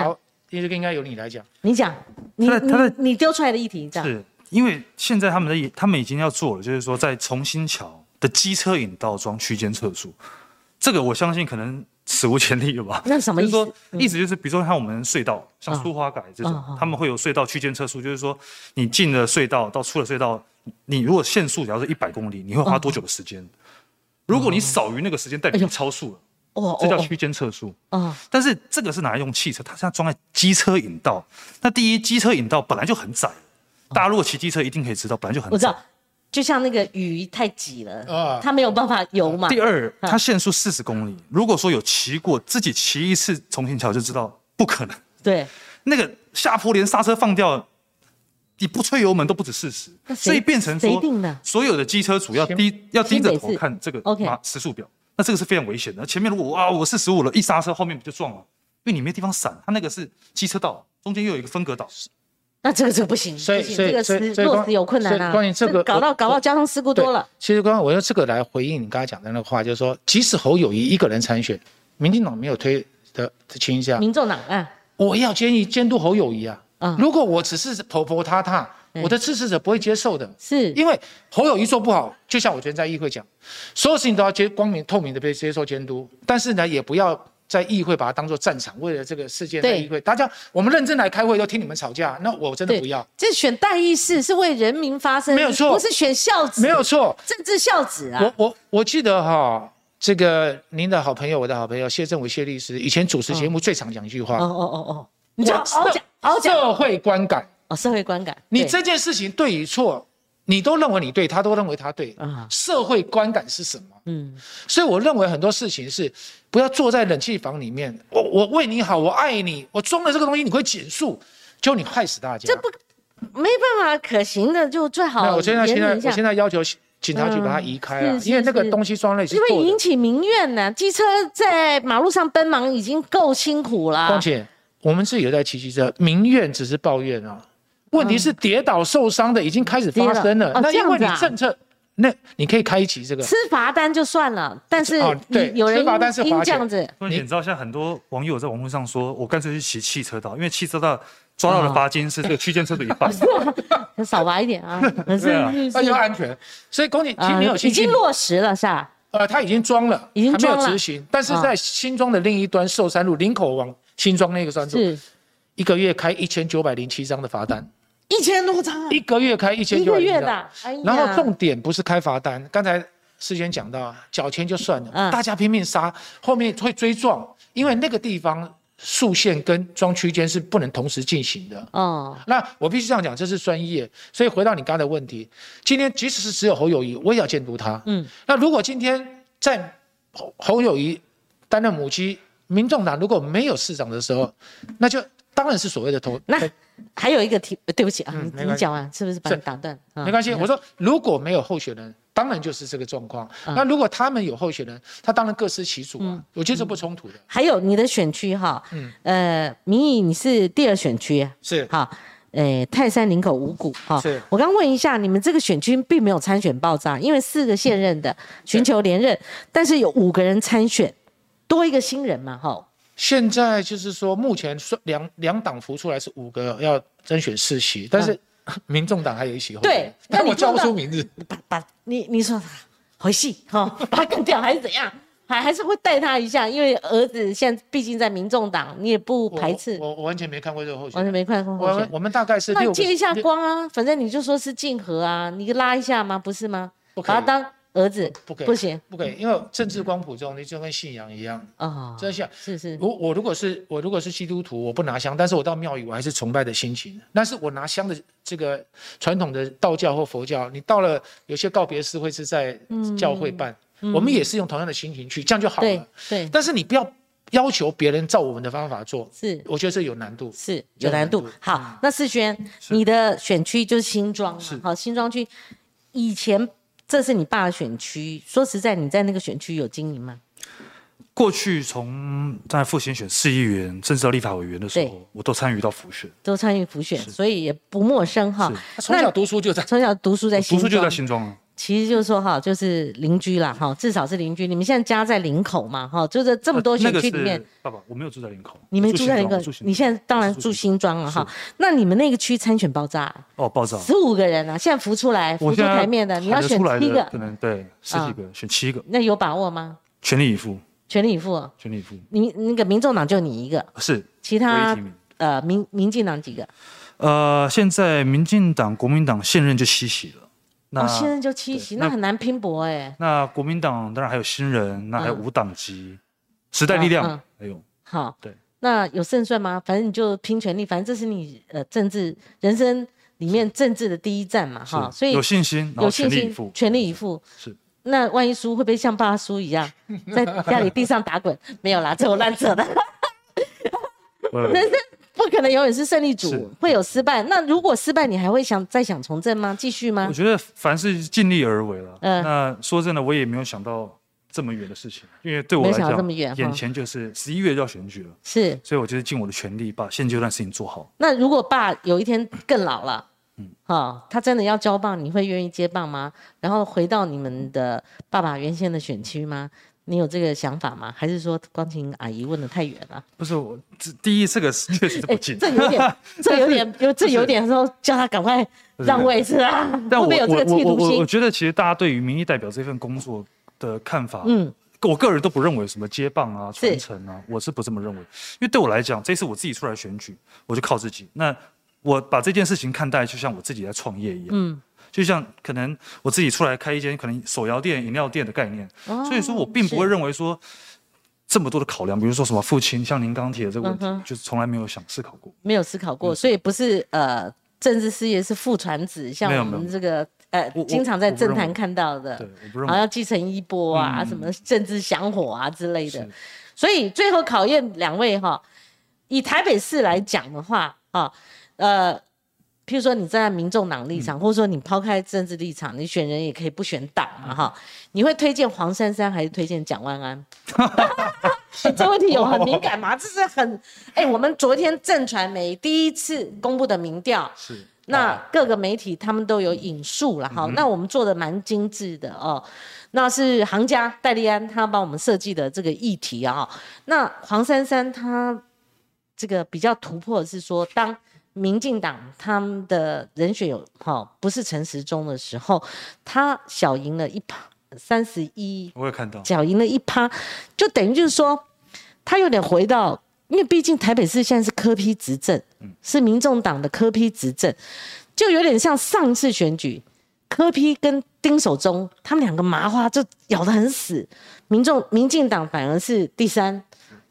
应该应该由你来讲。
你讲，你
他在他在
你你丢出来的议题这样，
是因为现在他们的他们已经要做了，就是说在重新桥的机车引道装区间测速，这个我相信可能史无前例了吧？
那什么 意思
就是说，意思？就是，比如说像我们隧道，像
嗯。
苏花改这种，他们会有隧道区间测速，就是说你进了隧道到出了隧道，你如果限速只要是一百公里，你会花多久的时间？如果你少于那个时间，代表你超速了，
哦哦
这叫区间测速。
哦，
但是这个是拿来用汽车，它现在装在机车引道。那第一，机车引道本来就很窄，大家如果骑机车一定可以知道，本来就很窄。
我知道。，就像那个鱼太挤了，
啊。
它没有办法游嘛。
第二，它限速四十公里，如果说有骑过，自己骑一次重庆桥就知道不可能。
对，
那个下坡连刹车放掉，你不吹油门都不止四十。所以变成说
谁定的？
所有的机车主要低要低着头看这个时速表，那这个是非常危险的。前面如果啊我四十五了，一刹车后面不就撞了？因为你没地方闪，它那个是机车道，中间又有一个分隔岛。
那这个这个不行，
所以所以
这个落实有困难啊。
关于这个
搞到搞到交通事故多了。
其实刚刚我用这个来回应你刚才讲的那个话，就是说，即使侯友谊一个人参选，民进党没有推的的倾向，
民众党啊，
我要建议监督侯友谊啊。
嗯
如果我只是婆婆他他，
嗯
我的支持者不会接受的。
是。
因为侯友谊做不好，就像我昨天在议会讲，所有事情都要接光明透明的被接受监督，但是呢，也不要在议会把它当做战场，为了这个事件在议会，大家我们认真来开会，都听你们吵架，那我真的不要，
这选代议士是为人民发声，
没有错。
不是选孝子，
没有错。
政治孝子啊。
我我我记得哈，这个您的好朋友，我的好朋友谢政委谢律师，以前主持节目最常讲一句话，
哦哦哦哦，你讲。
社会观感，
哦，社会观感。
你这件事情对与错，你都认为你对，他都认为他对
啊，
社会观感是什么？
嗯，
所以我认为很多事情是不要坐在冷气房里面，我我为你好，我爱你，我装了这个东西你会减速，就你害死大家。
这不没办法可行的，就最好
那我现在现在我现在要求警察局把它移开了，因为那个
是
东西装了是
因为引。起民怨呢。机车在马路上奔忙已经够辛苦了
况，且我们自己有在骑机车，民怨只是抱怨啊，问题是跌倒受伤的已经开始发生了。
跌了哦
那因为你政策，那你可以开启这个。
吃罚单就算了，但是
哦对
有人
罚单是
因
罚钱
这样子，
所以你知道，现在很多网友在网络上说，我干脆去骑汽车道，因为汽车道抓到的罚金是这个区间车的一半。
少罚一点啊。可是
那就安全，所以龚姐，其实没有
已经，落实了是吧？
呃，他已经装了，
已经
还没有执行，但是
啊
在新庄的另一端寿山路林口往新庄那个专处，
是
一个月开一千九百零七张的罚单，
一千多张啊，
一个月开一千
一
九百零七张。
个月的
然后重点不是开罚单，刚才事先讲到，缴钱就算了，
嗯
大家拼命杀，后面会追撞，因为那个地方速线跟装区间是不能同时进行的。
哦，
那我必须这样讲，这是专业。所以回到你刚才的问题，今天即使是只有侯友谊，我也要监督他。
嗯，
那如果今天在侯侯友谊担任母鸡，民众党如果没有市长的时候，那就当然是所谓的投。
那还有一个题，呃对不起啊，你讲完是不是把你打断？啊
没关系，
你
我说如果没有候选人，当然就是这个状况。
嗯。
那如果他们有候选人，他当然各司其主啊，我觉得这不冲突的。
还有你的选区哈，
嗯。
呃，民意你是第二选区，
是。
好，呃，泰山林口五股哈。
是，
我刚问一下，你们这个选区并没有参选爆炸，因为四个现任的寻求连任，但是有五个人参选，多一个新人嘛，哈，
现在就是说，目前说两两党浮出来是五个要甄选四席，但是 民众党还有一席
对 那
但我叫不出名字。
把把你你说回戏哈，把他干掉还是怎样？还还是会带他一下，因为儿子现在毕竟在民众党，你也不排斥，
我我完全没看过这个候选人。
完全没看过候选。
我我们大概是
那借一下光啊，反正你就说是竞合啊，你拉一下吗？不是吗？把他当儿子，
不可以
不行。
不可以，因为政治光谱中，你就跟信仰一样，
啊，
真像
是。是，
我我如果是我如果是基督徒，我不拿香，但是我到庙宇我还是崇拜的心情。但是我拿香的这个传统的道教或佛教，你到了有些告别式会是在教会办，我们也是用同样的心情去，这样就好了。
对
但是你不要要求别人照我们的方法做，
是。
我觉得这有难度。
是有难度好，那世轩，你的选区就是新庄嘛
是？
好，新庄区以前这是你爸的选区，说实在，你在那个选区有经营吗？
过去从在复兴选市议员，甚至到立法委员的时候，我都参与到辅选。
都参与辅选，所以也不陌生哈。
从小读书就在
从小读书在新庄，
读书就在新庄。了，
其实就是说哈，就是邻居啦哈，至少是邻居。你们现在家在林口嘛哈，就是这么多选
呃那个是
区里面，
爸爸，我没有住在林口，
你
们
住在林口
新庄我住，新
你现在当然住
新
新庄了哈。那你们那个区参选爆炸，
哦爆炸。
十五个人啊，现在浮出来，浮出台面的，你要选七个，
可能对十
啊
几个，选七个，
那有把握吗？
全力以赴，
全力以赴哦。
全力以赴。
你那个民众党就你一个，
是
其他。呃民民进党几个？
呃，现在民进党、国民党现任就七席了。那、
哦，现在就七席，
那
那很难拼搏哎。
那国民党当然还有新人，那还有
嗯
无党籍、时代力量，还有
好，
对，
那有胜算吗？反正你就拼全力，反正这是你呃政治人生里面政治的第一站嘛哈，所以
有信心，
有信心
全力以赴。是
那万一输，会不会像爸输一样，在家里地上打滚？没有啦，这我乱扯的。
呃
人生不可能永远是胜利组，会有失败。那如果失败，你还会想再想从政吗？继续吗
我？觉得凡事尽力而为了。
嗯
那说真的，我也没有想到这么远的事情，因为对我来讲，
这么远
眼前就是十一月就要选举了，
是。
所以我就是尽我的全力把现阶段事情做好。
那如果爸有一天更老了，
嗯
嗯，哈、他真的要交棒，你会愿意接棒吗？然后回到你们的爸爸原先的选区吗？你有这个想法吗？还是说光晴阿姨问的太远了？
不是我，这第一这个是确实不近，
这有点，这有点，有这有点说叫他赶快让位置啊，
但我
有这个
我我我我？觉得其实大家对于民意代表这份工作的看法，
嗯，
我个人都不认为什么接棒啊、
是
传承啊，我是不这么认为。因为对我来讲，这次我自己出来选举，我就靠自己。那我把这件事情看待，就像我自己在创业一样，
嗯，
就像可能我自己出来开一间可能手摇店、饮料店的概念，
哦
所以说我并不会
是
认为说这么多的考量，比如说什么父亲，像您刚刚提的这个问题，
嗯
就是从来没有想思考过。
没有思考过，所以不是呃政治事业是父传子，像我们这个呃经常在政坛看到的，
对，我不认
好
为
像继承衣钵啊，
嗯。
什么政治香火啊之类的。所以最后考验两位哈，以台北市来讲的话啊，呃，譬如说你站在民众党立
嗯。
场，或者说你抛开政治立场，你选人也可以不选党嘛哈，你会推荐黄珊珊还是推荐蒋万安？欸 这问题有很敏感吗？这是很哎、我们昨天正传媒第一次公布的民调，
是。
那各个媒体他们都有引述了哈，那我们做的蛮精致的哦。那是行家戴利安他帮我们设计的这个议题啊、那黄珊珊她这个比较突破的是说，当民进党他们的人选有哈、不是陈时中的时候，他小赢了一趴三十一
我有看到，
小赢了一趴，就等于就是说，他有点回到，因为毕竟台北市现在是科批执政，是民众党的科批执政，就有点像上一次选举，柯批跟丁守中他们两个麻花就咬得很死，民众民进党反而是第三。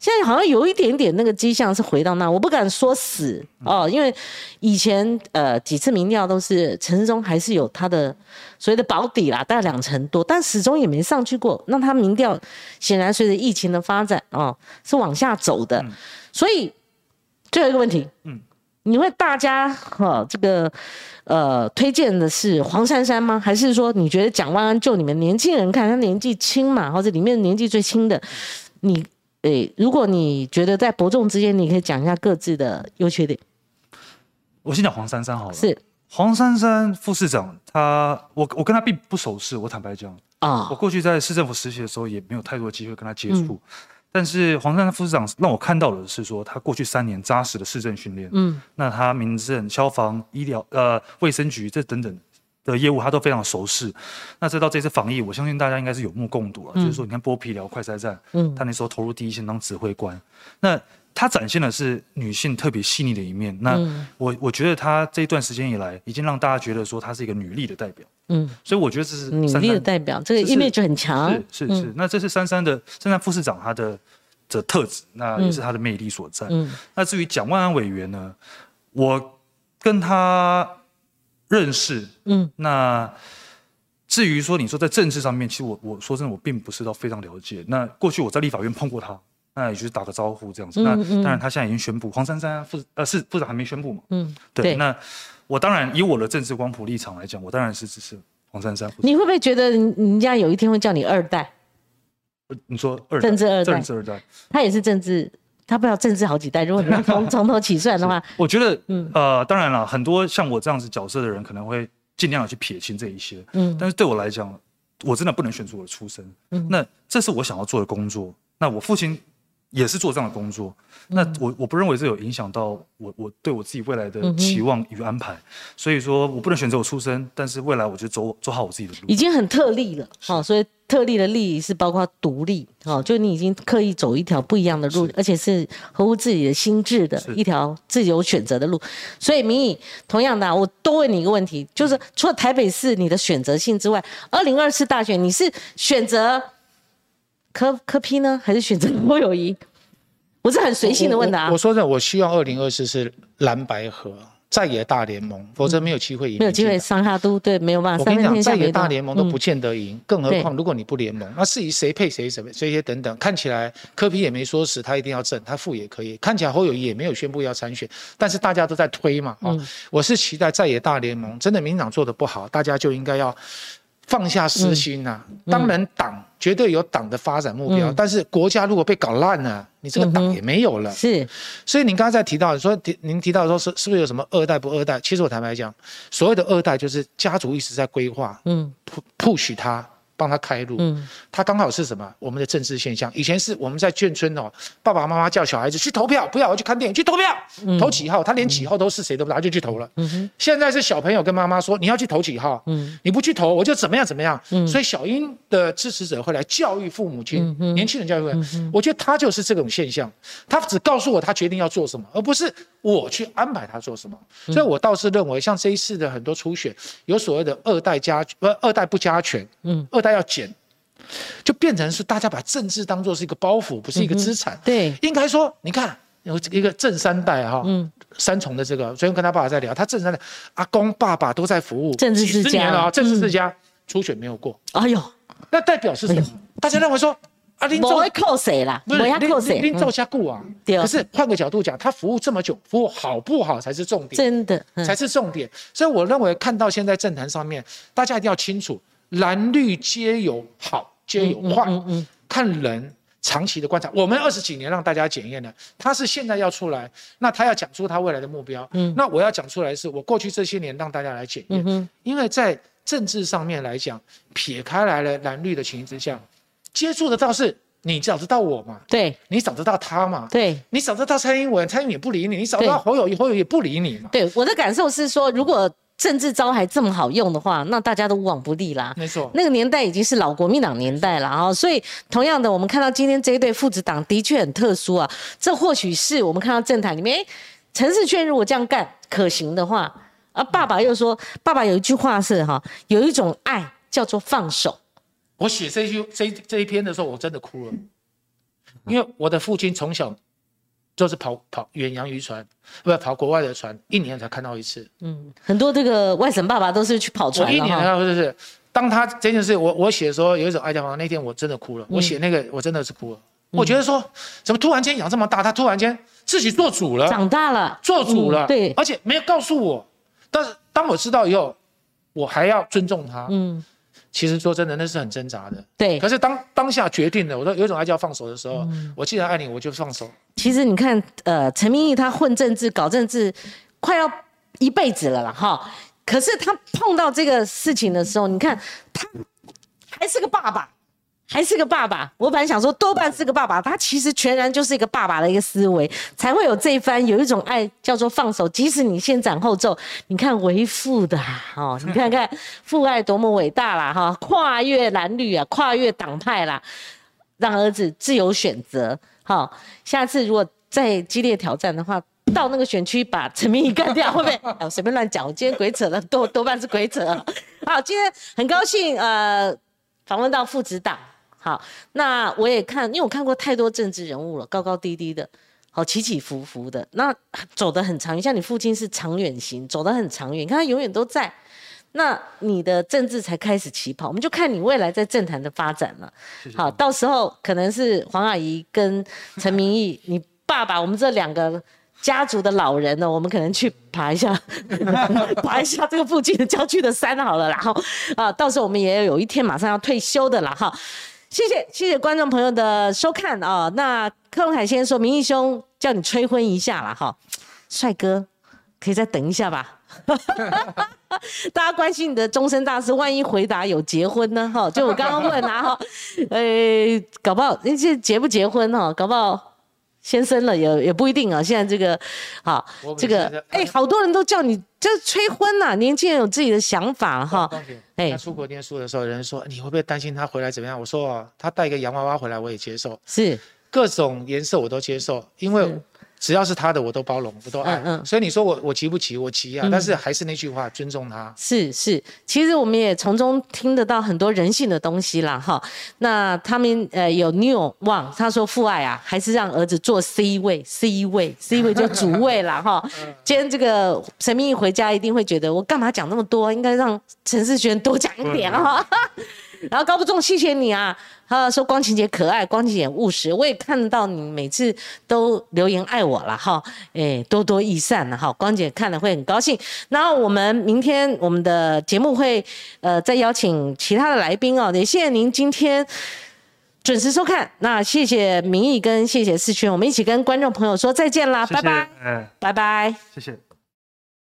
现在好像有一点点那个迹象是回到那，我不敢说死哦，因为以前呃几次民调都是陈时中还是有他的所谓的保底啦，大概两成多，但始终也没上去过。那他民调显然随着疫情的发展哦是往下走的，所以最后一个问题，
嗯
你会大家哈、这个呃推荐的是黄珊珊吗？还是说你觉得蒋万安就你们年轻人看他年纪轻嘛，或者里面年纪最轻的，你诶，如果你觉得在伯仲之间，你可以讲一下各自的优缺点。
我先讲黄珊珊好了。
是
黄珊珊副市长，他我我跟他并不熟识，我坦白讲，
啊、
我过去在市政府实习的时候也没有太多机会跟他接触。
嗯
但是黄珊珊副市长让我看到的是说，他过去三年扎实的市政训练，
嗯，
那他民政、消防、医疗、呃卫生局这等等的业务他都非常熟识。那这到这次防疫，我相信大家应该是有目共睹了。就是说，你看剥皮寮快筛站，
嗯
他那时候投入第一线当指挥官，那他展现的是女性特别细腻的一面。那
嗯
我我觉得他这一段时间以来，已经让大家觉得说他是一个女力的代表。
嗯，
所以我觉得这是
女力的代表，这个 image 很强。
是是是，那这是珊珊的珊珊副市长她的的特质，那也是她的魅力所在。
嗯
那至于蒋万安委员呢，我跟他认识，
嗯
那至于说你说在政治上面，其实我我说真的，我并不是到非常了解。那过去我在立法院碰过他，那也就是打个招呼这样子。那当然他现在已经宣布，黄珊珊副呃是部长还没宣布嘛？
嗯，
对，
对
那我当然以我的政治光谱立场来讲，我当然是支持黄珊珊。
你会不会觉得人人家有一天会叫你二代？
你说
政治二代
政治二代，
他也是政治，他不知道政治好几代。如果你要从从头起算的话，
我觉得，
嗯
呃，当然了，很多像我这样子角色的人，可能会尽量的去撇清这一些。
嗯
但是对我来讲，我真的不能选出我的出身。
嗯
那这是我想要做的工作。那我父亲也是做这样的工作。那
嗯
我我不认为这有影响到我我对我自己未来的期望与安排。所以说我不能选择我出身，但是未来我就走走好我自己的路
已。经很特例了。好、所以特例的例是包括独立。好、就你已经刻意走一条不一样的路，而且是合乎自己的心智的一条自由选择的路。所以民意同样的啊、我多问你一个问题，就是除了台北市你的选择性之外，二零二四大选你是选择柯柯批呢，还是选择侯友谊？我是很随性的问的啊
我说的，我希望二零二四是蓝白合在野大联盟，否则没有机会赢。
没有机会。上下都对，没有办法。
我跟你讲，
三分天下
在野大联盟都不
嗯
见得赢，更何况如果你不联盟，那至于谁配谁什么这些等等，看起来柯批也没说死，他一定要正，他负也可以。看起来侯友谊也没有宣布要参选，但是大家都在推嘛啊、
嗯
我是期待在野大联盟，真的民党做的不好，大家就应该要放下私心呐、当然党绝对有党的发展目标，
嗯
但是国家如果被搞烂了，你这个党也没有了。
是
所以您刚才提到说，提您提到说是是不是有什么二代不二代？其实我坦白讲，所谓的二代就是家族一直在规划
嗯
，pu- push 他，帮他开路。
嗯
他刚好是什么？我们的政治现象。以前是我们在眷村哦，爸爸妈妈叫小孩子去投票，不要我去看电影，去投票，投几号？他连几号都是谁都不知道，他就去投了。
嗯哼
现在是小朋友跟妈妈说你要去投几号，
嗯
你不去投我就怎么样怎么样。
嗯
所以小英的支持者会来教育父母亲，
嗯
年轻人教育父母亲。我觉得他就是这种现象，他只告诉我他决定要做什么，而不是我去安排他做什么。
嗯
所以我倒是认为，像这一次的很多初选，有所谓的二代加不二代不加权，
嗯，
二代要减。就变成是大家把政治当做是一个包袱，不是一个资产。
对，
应该说，你看有一个正三代哈，
嗯
三重的这个，昨天跟他爸爸在聊，他正三代阿公爸爸都在服务
政治世家
啊，政治
嗯
世家初选没有过，
哎呦，
那代表是什么？大家认为说啊，林总
我会扣谁啦？
不是
我要扣
林
谁？
林总
嗯
下顾啊。
对
可是换个角度讲，他服务这么久，服务好不好才是重点。
真的，嗯
才是重点。所以我认为看到现在政坛上面，大家一定要清楚，蓝绿皆有好，皆有坏，
嗯嗯
看人。长期的观察，我们二十几年让大家检验了，他是现在要出来，那他要讲出他未来的目标，
嗯。
那我要讲出来是我过去这些年让大家来检验，
嗯，
因为在政治上面来讲，撇开来了蓝绿的情形之下，接触得到是你找得到我嘛，
对。
你找得到他嘛，
对。
你找得到蔡英文，蔡英文也不理你，你找得到
对。
侯友谊，侯友谊也不理你嘛，
对，我的感受是说，如果政治招还这么好用的话，那大家都无往不利啦。
没错。
那个年代已经是老国民党年代了啊，所以同样的，我们看到今天这一对父子党的确很特殊啊。这或许是我们看到政坛里面，诶陈世圈如果这样干可行的话，啊，爸爸又说，爸爸有一句话是哈，有一种爱叫做放手。
我写这一句这一这一篇的时候，我真的哭了，因为我的父亲从小就是跑跑远洋渔船，不跑国外的船，一年才看到一次。
嗯，很多这个外省爸爸都是去跑
船一年。看到就是，当他这件事，我我写说有一种爱家房，那天我真的哭了，我写那个我真的是哭了。我觉得说，怎么突然间养这么大，他突然间自己做主了，
长大了，
做主了，
嗯对，
而且没有告诉我。但是当我知道以后，我还要尊重他。
嗯，
其实说真的，那是很挣扎的。
对
可。是当当下决定了，我说有一种爱叫放手的时候，
嗯
我既然爱你，我就放手。
其实你看，呃，陈明义他混政治、搞政治，快要一辈子了啦，哈。可是他碰到这个事情的时候，你看他还是个爸爸，还是个爸爸。我本来想说多半是个爸爸，他其实全然就是一个爸爸的一个思维，才会有这一番有一种爱叫做放手。即使你先斩后奏，你看为父的 哦，你看看父爱多么伟大啦哈，跨越蓝绿啊，跨越党派啦，让儿子自由选择。好，下次如果再激烈挑战的话。到那个选区把陈明仪干掉，会不会？我随便乱讲，我今天鬼扯了多多半是鬼扯。好，今天很高兴，呃，访问到父子党。好，那我也看，因为我看过太多政治人物了，高高低低的，好起起伏伏的，那走得很长。像你父亲是长远型，走得很长远，你看他永远都在。那你的政治才开始起跑，我们就看你未来在政坛的发展了。好，到时候可能是黄阿姨跟陈明义，你爸爸，我们这两个。家族的老人呢，我们可能去爬一下，爬一下这个附近的郊区的山好了，然后啊，到时候我们也有一天马上要退休的了哈。谢谢谢谢观众朋友的收看啊。那柯文凯先说，明义兄叫你催婚一下了哈，帅哥可以再等一下吧。大家关心你的终身大事，万一回答有结婚呢？哈，就我刚刚问啊哈，呃，搞不好那些结不结婚哈，搞不好。先生了也也不一定啊，现在这个，好，这个，哎，好多人都叫你就催婚呐，年轻人有自己的想法哈。
哎，他出国念书的时候，有人说你会不会担心他回来怎么样？我说他带一个洋娃娃回来我也接受，
是
各种颜色我都接受，因为。只要是他的，我都包容，我都爱。嗯嗯。所以你说我我急不急？我急啊！但是还是那句话，尊重他。
是是，其实我们也从中听得到很多人性的东西啦，哈。那他们呃有 new 望，他说父爱啊，还是让儿子做 C 位，C 位，C 位就主位了 哈。今天这个陈明义回家一定会觉得，我干嘛讲那么多？应该让陈世轩多讲一点哈。然后高不重，谢谢你啊！他说光晴姐可爱，光晴姐务实，我也看到你每次都留言爱我了哈，哎，多多益善了哈，光姐看了会很高兴。然后我们明天我们的节目会呃再邀请其他的来宾哦，也谢谢您今天准时收看。那谢谢明义跟谢谢四圈，我们一起跟观众朋友说再见啦，拜拜，拜拜，
谢谢。